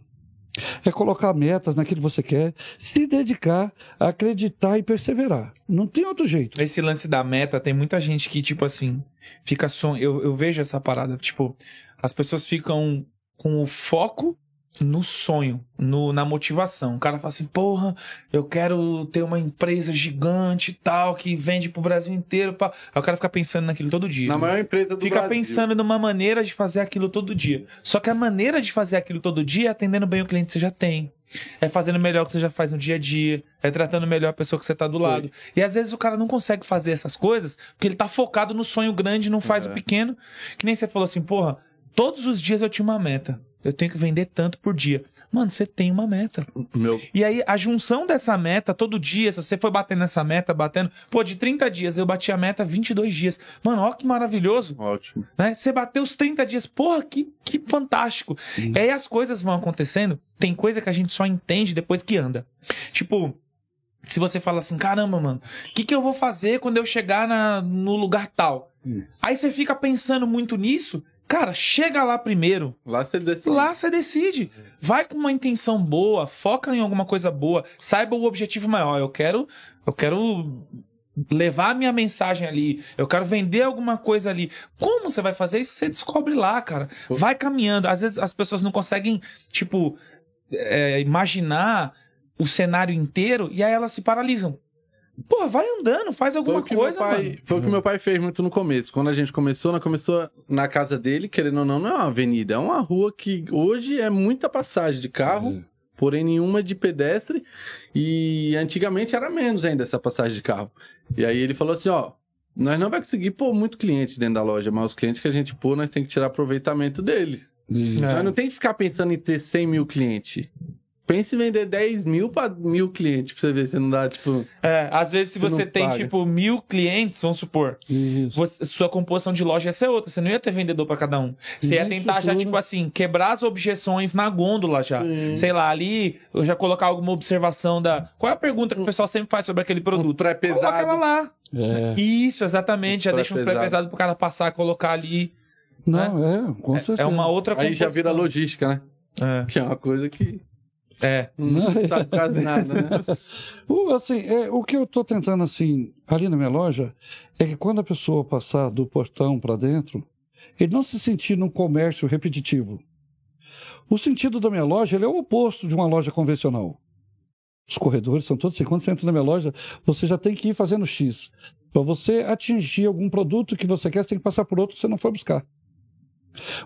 é colocar metas naquilo que você quer, se dedicar, acreditar e perseverar. Não tem outro jeito. Esse lance da meta, tem muita gente que, tipo assim, fica son... eu, eu vejo essa parada, tipo, as pessoas ficam com o foco no sonho, no, na motivação. O cara fala assim, porra, eu quero ter uma empresa gigante e tal, que vende pro Brasil inteiro. Pá. Aí o cara fica pensando naquilo todo dia. Na maior empresa do Fica Brasil. pensando numa maneira de fazer aquilo todo dia. Só que a maneira de fazer aquilo todo dia é atendendo bem o cliente que você já tem. É fazendo melhor o que você já faz no dia a dia. É tratando melhor a pessoa que você tá do lado. E às vezes o cara não consegue fazer essas coisas porque ele tá focado no sonho grande e não faz É. o pequeno. Que nem você falou assim, porra, todos os dias eu tinha uma meta. Eu tenho que vender tanto por dia. Mano, você tem uma meta. Meu, E aí, a junção dessa meta, todo dia, se você for batendo nessa meta, batendo. Pô, de 30 dias, eu bati a meta 22 dias. Mano, ó que maravilhoso ótimo. né? Você bateu os 30 dias, porra, que, que fantástico. E aí as coisas vão acontecendo, tem coisa que a gente só entende depois que anda. Tipo, se você fala assim, caramba, mano, o que, que eu vou fazer quando eu chegar na, no lugar tal? Hum. Aí você fica pensando muito nisso, cara, chega lá primeiro. Lá você decide. Lá você decide. Vai com uma intenção boa, foca em alguma coisa boa, saiba o objetivo maior. Eu quero, eu quero levar a minha mensagem ali, eu quero vender alguma coisa ali. Como você vai fazer isso? Você descobre lá, cara. Vai caminhando. Às vezes as pessoas não conseguem, tipo, é, imaginar o cenário inteiro e aí elas se paralisam. Pô, vai andando, faz alguma coisa, pai, mano. Foi o que meu pai fez muito no começo. Quando a gente começou, nós começou na casa dele, querendo ou não, não é uma avenida, é uma rua que hoje é muita passagem de carro, porém nenhuma de pedestre. E antigamente era menos ainda essa passagem de carro. E aí ele falou assim, ó, nós não vai conseguir pôr muito cliente dentro da loja, mas os clientes que a gente pôr, nós tem que tirar aproveitamento deles. É. Nós não tem que ficar pensando em ter 100 mil clientes. Pense em vender 10 mil para mil clientes, pra você ver se não dá, tipo... É, às vezes se Você você tem, paga. tipo, mil clientes, vamos supor, você- sua composição de loja ia ser outra. Você não ia ter vendedor pra cada um. Você ia tentar já, tipo assim, quebrar as objeções na gôndola já. Sim. Sei lá, ali, eu já colocar alguma observação da. Qual é a pergunta que o pessoal sempre faz sobre aquele Um produto? Coloca ela lá. É. Isso, exatamente. Já deixa um pré-pesado. pro cara passar, colocar ali. Não, é, com certeza. É uma outra Aí já vira logística, né? É. Que é uma coisa que É. não tá quase nada, né? O, assim, é, o que eu estou tentando, assim, ali na minha loja, é que quando a pessoa passar do portão para dentro, ele não se sentir num comércio repetitivo. O sentido da minha loja ele é o oposto de uma loja convencional. Os corredores são todos assim. Quando você entra na minha loja, você já tem que ir fazendo X. Para você atingir algum produto que você quer, você tem que passar por outro que você não foi buscar.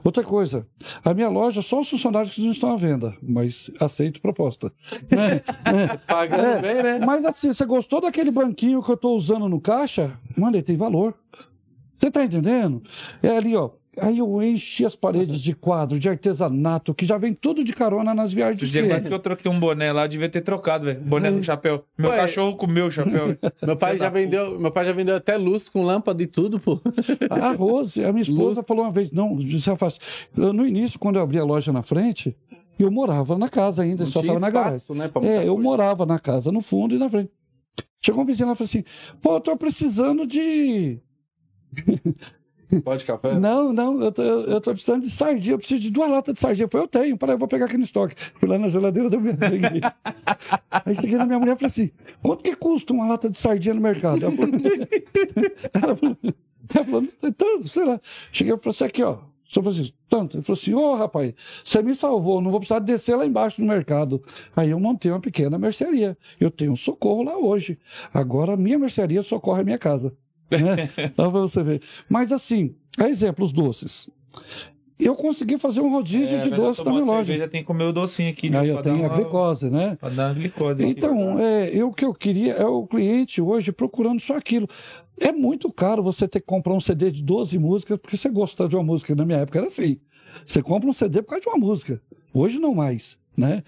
Outra coisa, a minha loja, só os funcionários que não estão à venda, mas aceito proposta. Né? É. Pagando É, bem, né? Mas assim, você gostou daquele banquinho que eu tô usando no caixa? Mano, ele tem valor. Você tá entendendo? É ali, ó. Aí eu enchi as paredes de quadro, de artesanato, que já vem tudo de carona nas viagens dos dia quase que eu troquei um boné lá, devia ter trocado, velho. Boné com chapéu. Meu Ué. cachorro comeu o chapéu. Meu pai já vendeu, meu pai já vendeu até luz com lâmpada e tudo, pô. A Rose, a minha esposa falou uma vez, não, fácil. Eu, no início, quando eu abri a loja na frente, eu morava na casa ainda, Não só estava na garagem. né? É, eu coisa. morava na casa, no fundo e na frente. Chegou um vizinho lá e falou assim: pô, eu tô precisando de. Pode café? Não, não, eu tô, eu tô precisando de sardinha, eu preciso de duas latas de sardinha. Eu falei, eu tenho, peraí, eu vou pegar aqui no estoque. Fui lá na geladeira da minha peguei. Aí cheguei na minha mulher e falei assim: quanto que custa uma lata de sardinha no mercado? Ela falou, ela falou, falou então, sei lá. Cheguei e falei assim: aqui, ó, senhor falou assim, tanto. Ele falou assim, ô rapaz, você me salvou, não vou precisar descer lá embaixo no mercado. Aí eu montei uma pequena mercearia. Eu tenho um socorro lá hoje. Agora a minha mercearia socorre a minha casa. Né? Então você ver. Mas assim, a exemplo, os doces. Eu consegui fazer um rodízio de doce na minha loja. Já tem que comer o docinho aqui. né? Aí Pra eu tenho a uma- glicose, né? Pra dar uma glicose. Então, é, eu, o que eu queria é o cliente hoje procurando só aquilo. É muito caro você ter que comprar um CD de 12 músicas porque você gosta de uma música. Na minha época era assim. Você compra um CD por causa de uma música. Hoje não mais. Né?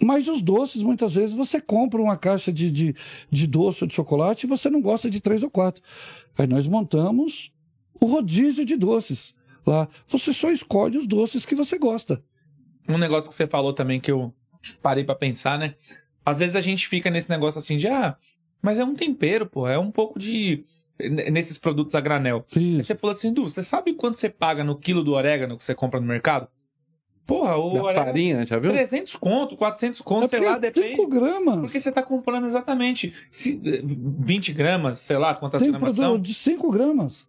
Mas os doces, muitas vezes, você compra uma caixa de, de, de doce ou de chocolate e você não gosta de três ou quatro. Aí nós montamos o rodízio de doces. Lá, você só escolhe os doces que você gosta. Um negócio que você falou também que eu parei pra pensar, né? Às vezes a gente fica nesse negócio assim de, ah, mas é um tempero, pô, é um pouco de. Nesses produtos a granel. Você falou assim, Du, você sabe quanto você paga no quilo do orégano que você compra no mercado? Porra, o Da orégano. farinha, já viu? 300 conto, 400 conto, É sei lá, é depende. 5 gramas. Porque você tá comprando exatamente se, 20 gramas, sei lá quantas Tem gramas são. de 5 gramas.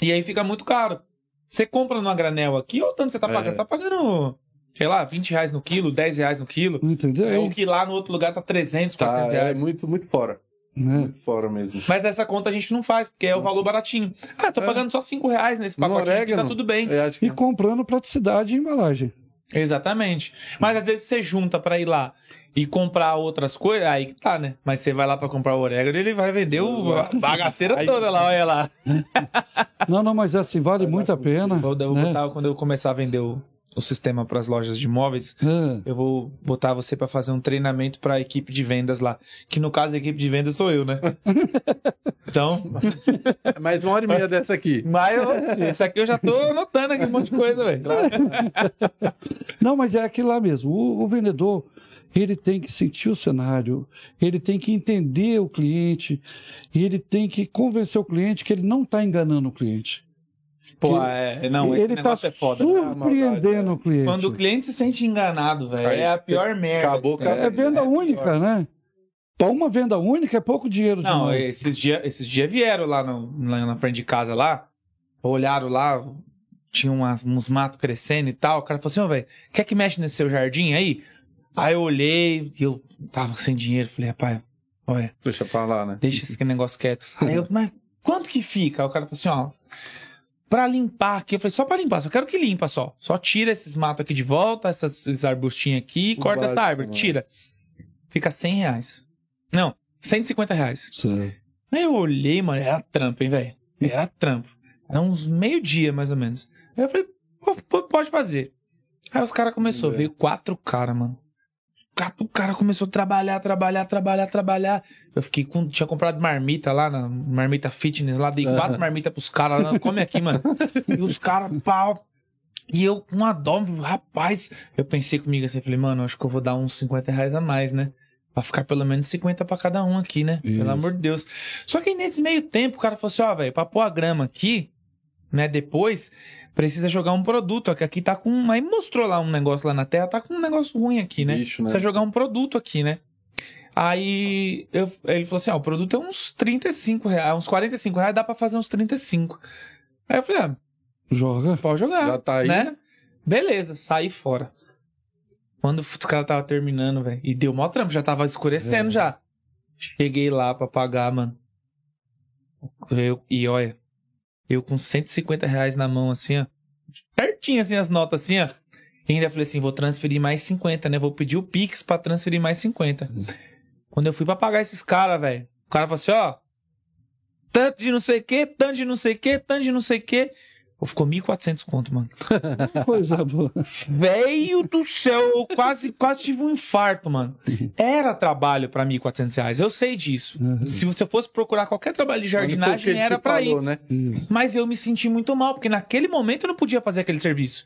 E aí fica muito caro. Você compra numa granel aqui, ou tanto você tá É. pagando? Tá pagando, sei lá, 20 reais no quilo, 10 reais no quilo. Entendeu? É o que lá no outro lugar tá 300, 400 Tá, é reais. muito, muito fora. Né? Muito fora mesmo. Mas dessa conta a gente não faz, porque é o valor baratinho. Ah, tô É. pagando só 5 reais nesse pacotinho aqui, tá tudo bem. Acho que E comprando praticidade e embalagem. Exatamente. Mas às vezes você junta pra ir lá e comprar outras coisas, aí que tá, né? Mas você vai lá pra comprar o orégano, ele vai vender o, a bagaceira toda lá, olha lá. Não, não, mas é assim, vale muito a pena. Vou né? botar, quando eu começar a vender o, o sistema pras lojas de imóveis, É. eu vou botar você pra fazer um treinamento pra equipe de vendas lá. Que no caso a equipe de vendas sou eu, né? Então, é mais uma hora e meia dessa aqui. mas eu, esse aqui eu já tô anotando aqui um monte de coisa, velho. Não, mas é aquilo lá mesmo. O, o vendedor, ele tem que sentir o cenário, ele tem que entender o cliente, e ele tem que convencer o cliente que ele não está enganando o cliente. Pô, é, não, esse ele está negócio é foda. surpreendendo o cliente. Quando o cliente se sente enganado, velho, é a pior merda. Acabou com a É venda única, né? Para uma venda única é pouco dinheiro Não, demais. esses dias esses dia vieram lá, no- lá na frente de casa lá, olharam lá, tinha umas, uns matos crescendo e tal. O cara falou assim: Ô, velho, quer que mexe nesse seu jardim aí? Aí eu olhei e eu tava sem dinheiro. Falei, rapaz, olha, Deixa pra lá, né? deixa esse negócio quieto. Aí eu, mas quanto que fica? Aí o cara falou assim: ó, pra limpar aqui. Eu falei, só pra limpar, só quero que limpa só. Só tira esses matos aqui de volta, essas, esses arbustinhos aqui, O corta essa básico, árvore, né? tira. Fica 100 reais. Não, 150 reais. Certo. Aí eu olhei, mano, era trampo, hein, velho? Era trampo. Era uns meio-dia, mais ou menos. Aí eu falei, "Pô, pô, pode fazer. Aí os caras começou, É. veio quatro caras, mano. Quatro caras começou a trabalhar, trabalhar, trabalhar, trabalhar. Eu fiquei com. Tinha comprado marmita lá, na marmita fitness lá, dei quatro marmitas pros caras lá, come aqui, mano. E os caras, pau. E eu com a dó, rapaz. Eu pensei comigo assim, falei, mano, acho que eu vou dar uns 50 reais a mais, né? Pra ficar pelo menos 50 pra cada um aqui, né? Isso. Pelo amor de Deus. Só que nesse meio tempo o cara falou assim: ó, velho, pra pôr a grama aqui, né? Depois, precisa jogar um produto. Que aqui tá com. Aí mostrou lá um negócio lá na terra, tá com um negócio ruim aqui, né? Bicho, né? Precisa jogar um produto aqui, né? Aí eu, ele falou assim: ó, o produto é uns 35 reais, uns 45 reais, dá pra fazer uns 35. Aí eu falei: ah, Joga. pode jogar. Já tá aí, né? Beleza, saí fora. Quando os caras tava terminando, velho, e deu mó trampo, já tava escurecendo É. já. Cheguei lá pra pagar, mano. Eu, e olha, eu com 150 reais na mão, assim, ó. Pertinho, assim, as notas, assim, ó. E ainda falei assim, vou transferir mais 50, né? Vou pedir o Pix pra transferir mais 50. Quando eu fui pra pagar esses caras, velho, o cara falou assim, ó. Tanto de não sei o que, tanto de não sei o que, tanto de não sei o que. Pô, ficou 1.400 conto, mano. Coisa boa. Velho do céu, eu quase, quase tive um infarto, mano. Era trabalho pra 1.400 reais, eu sei disso. Uhum. Se você fosse procurar qualquer trabalho de jardinagem, era pra falou, ir. né? Mas eu me senti muito mal, porque naquele momento eu não podia fazer aquele serviço.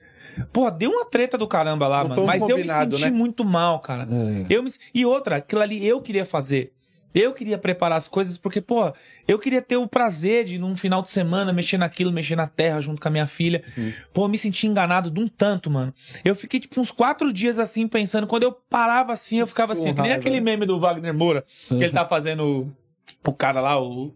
Pô, deu uma treta do caramba lá, Não mano. um Mas eu me senti né? muito mal, cara. É. Eu me... E outra, aquilo ali eu queria fazer. Eu queria preparar as coisas, porque, pô, eu queria ter o prazer de, num final de semana, mexer naquilo, mexer na terra junto com a minha filha. Uhum. Pô, eu me senti enganado de um tanto, mano. Eu fiquei, tipo, uns quatro dias assim, pensando. Quando eu parava assim, eu ficava assim, que nem aquele meme do Wagner Moura, que ele tá fazendo o, o cara lá, o.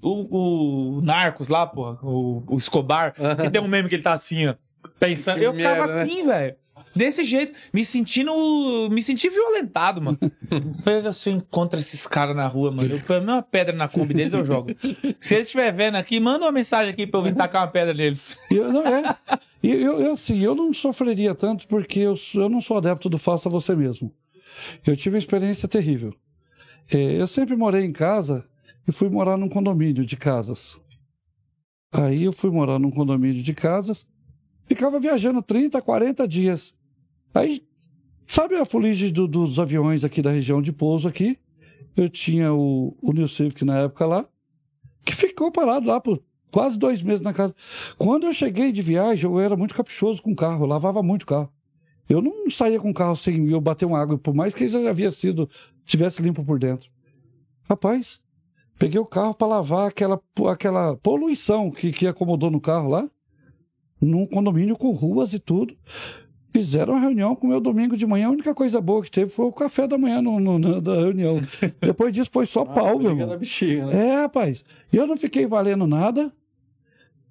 o, o Narcos lá, porra, o, o Escobar, que tem um meme que ele tá assim, ó, pensando. Eu ficava né? assim, velho. Desse jeito, me sentindo. Me senti violentado, mano. Falei, se eu encontro esses caras na rua, mano, eu pego uma pedra na Kombi deles, eu jogo. Se eles estiverem vendo aqui, manda uma mensagem aqui pra eu vir tacar uma pedra neles. Eu, não é. Eu, eu, assim, eu não sofreria tanto porque eu, eu não sou adepto do faça você mesmo. Eu tive uma experiência terrível. É, eu sempre morei em casa e fui morar num condomínio de casas. Aí eu fui morar num condomínio de casas, ficava viajando 30, 40 dias. Aí, sabe a fuligem do- dos aviões aqui da região de pouso aqui? Eu tinha o, o New Civic na época lá, que ficou parado lá por quase dois meses na casa. Quando eu cheguei de viagem, eu era muito caprichoso com o carro, lavava muito o carro. Eu não saía com o carro sem eu bater uma água, por mais que ele já havia sido, tivesse limpo por dentro. Rapaz, peguei o carro para lavar aquela, aquela poluição que, que acomodou no carro lá, num condomínio com ruas e tudo. Fizeram uma reunião com o meu domingo de manhã. A única coisa boa que teve foi o café da manhã no, no- na da reunião. Depois disso foi só pau, meu irmão. da bexiga, né? É, rapaz. Eu não fiquei valendo nada.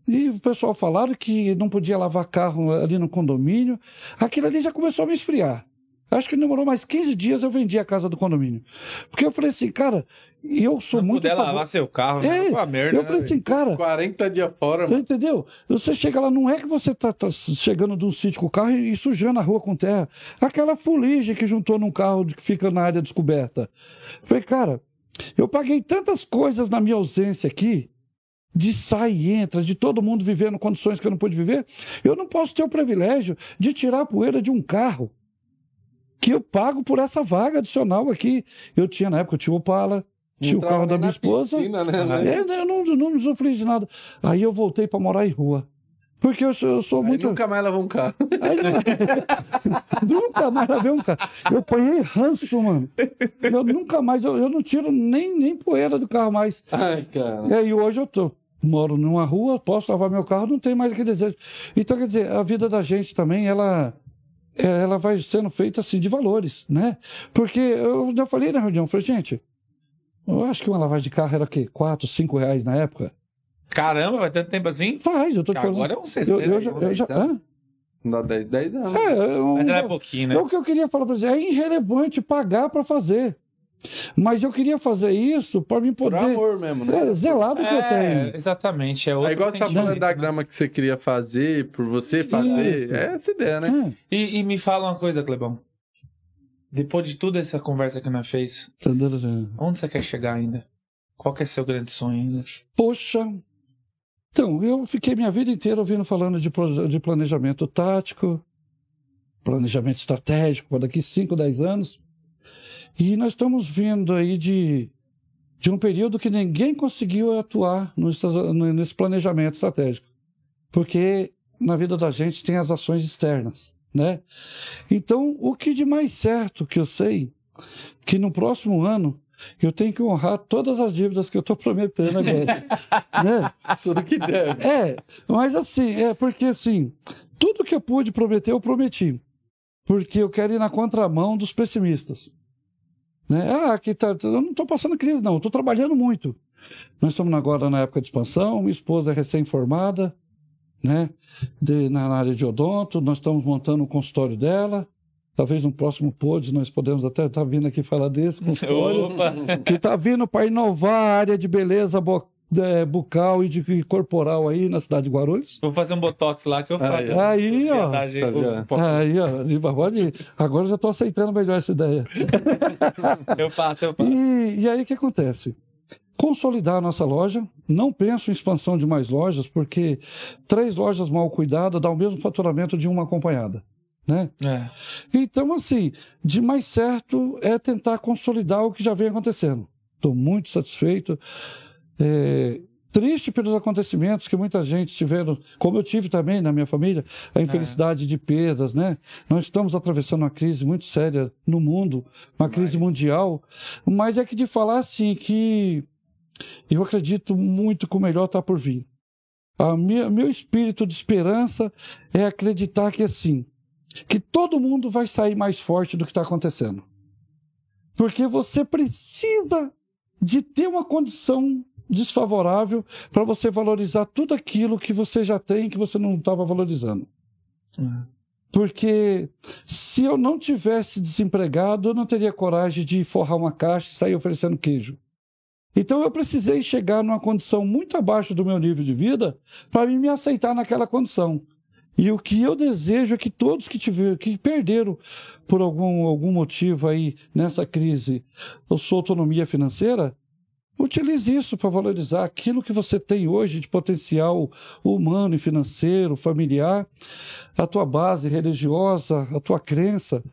E o pessoal falaram que não podia lavar carro ali no condomínio. Aquilo ali já começou a me esfriar. Acho que demorou mais 15 dias eu vendi a casa do condomínio. Porque eu falei assim, cara, eu sou Não muito. puder favor- lavar seu carro, É, né? Pô, a merda, Eu né, falei assim, cara, 40 dias fora, mano. entendeu? Você chega lá, não é que você tá, tá chegando de um sítio com o carro e, e sujando a rua com terra. Aquela fuligem que juntou num carro de- que fica na área descoberta. Falei, cara, eu paguei tantas coisas na minha ausência aqui, de sai e entra, de todo mundo vivendo condições que eu não pude viver. Eu não posso ter o privilégio de tirar a poeira de um carro que eu pago por essa vaga adicional aqui. Eu tinha, na época, eu tinha o Opala, tinha o Entrava carro da minha esposa. piscina, né, Ah, né? É, eu não, não sofri de nada. Aí eu voltei para morar em rua. Porque eu sou, eu sou Aí muito. nunca mais lavou um carro. Aí nunca mais lavei um carro. Eu apanhei ranço, mano. Eu nunca mais, eu, eu não tiro nem, nem poeira do carro mais. Ai, cara. E aí hoje eu tô, moro numa rua, posso lavar meu carro, não tem mais aquele desejo. Então, quer dizer, a vida da gente também, ela. é, Ela vai sendo feita assim de valores, né? Porque eu já falei na reunião, eu falei, gente, eu acho que uma lavagem de carro era o quê? 4, 5 reais na época? Caramba, vai tanto tempo assim? Faz, eu tô te falando. Agora é um eu, 60. eu já, eu já- hã? Não dá 10, 10 anos. É, eu, Mas era pouquinho, né? é o que eu queria falar para você. É irrelevante pagar para fazer. Mas eu queria fazer isso para me Por poder amor mesmo, né? é, zelar do que eu É, tenho. exatamente. É, outro É igual você tá falando da né? grama que você queria fazer, por você fazer. É essa ideia, né? É, E, e me fala uma coisa, Clebão. Depois de toda essa conversa que nós fez, onde você quer chegar ainda? Qual que é seu grande sonho ainda? Poxa. Então, eu fiquei minha vida inteira ouvindo falando de, de planejamento tático, planejamento estratégico para daqui 5, 10 anos. E nós estamos vindo aí de, de um período que ninguém conseguiu atuar no- nesse planejamento estratégico. Porque na vida da gente tem as ações externas, né? Então, o que de mais certo que eu sei, que no próximo ano eu tenho que honrar todas as dívidas que eu estou prometendo agora. né? Tudo que deve. É, mas assim, é porque assim, tudo que eu pude prometer, eu prometi. Porque eu quero ir na contramão dos pessimistas. Né? Ah, aqui tá, eu não estou passando crise, não, estou trabalhando muito. Nós estamos agora na época de expansão, minha esposa é recém-formada, né? De, na área de odonto, nós estamos montando o consultório dela. Talvez no próximo Pods nós podemos até estar vindo aqui falar desse consultório Opa! que está vindo para inovar a área de beleza bo- é, bucal e de e corporal aí na cidade de Guarulhos. Vou fazer um botox lá que eu faço. Aí, ó. Aí, ó. Tá vendo? com- Aí, ó, pode- agora eu já estou aceitando melhor essa ideia. Eu faço, eu faço. E, e aí o que acontece? Consolidar a nossa loja, não penso em expansão de mais lojas, porque três lojas mal cuidadas dá o mesmo faturamento de uma acompanhada. Né? É. Então, assim, de mais certo é tentar consolidar o que já vem acontecendo. Estou muito satisfeito. É, triste pelos acontecimentos que muita gente tiveram, como eu tive também na minha família, a infelicidade de perdas, né? Nós estamos atravessando uma crise muito séria no mundo, uma crise Mas- mundial, mas é que de falar assim que eu acredito muito que o melhor está por vir. A minha, meu espírito de esperança é acreditar que assim, que todo mundo vai sair mais forte do que está acontecendo. Porque você precisa de ter uma condição desfavorável para você valorizar tudo aquilo que você já tem que você não estava valorizando. Porque se eu não tivesse desempregado, eu não teria coragem de forrar uma caixa e sair oferecendo queijo. Então eu precisei chegar numa condição muito abaixo do meu nível de vida para me aceitar naquela condição. E o que eu desejo é que todos que tiveram, que perderam por algum, algum motivo aí nessa crise a sua autonomia financeira, Utilize isso para valorizar aquilo que você tem hoje de potencial humano e financeiro, familiar, a tua base religiosa, a tua crença.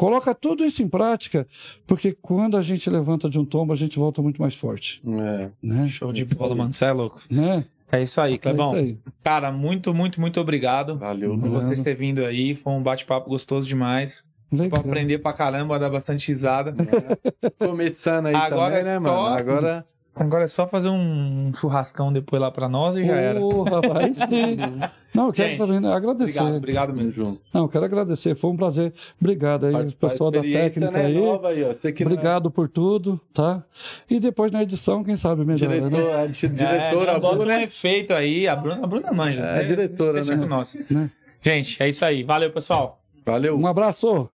Coloca tudo isso em prática, porque quando a gente levanta de um tombo, a gente volta muito mais forte. É. Né? Show de bola, mano. Você é louco. Né? É isso aí, Clebão. É isso aí. Cara, muito, muito, muito obrigado Valeu, por vocês terem vindo aí. Foi um bate-papo gostoso demais. Pra Legal. aprender pra caramba, dar bastante risada. Começando aí Agora também, é né, só- mano? Agora. Agora é só fazer um churrascão depois lá pra nós e já era. Ô, rapaz, sim. Não, eu quero Gente, também né, agradecer. Obrigado, obrigado mesmo. junto. Não, eu quero agradecer. Foi um prazer. Obrigado aí, Participar pessoal da técnica né, aí. nova aí, ó. Você que não é Obrigado por tudo, tá? E depois na edição, quem sabe melhor, Diretor, né? a di- diretora, é, a um Bruna, efeito aí. A Bruna, a Bruna manja. É, a diretora, né? com nós. Né? Gente, é isso aí. Valeu, pessoal. Valeu. Um abraço.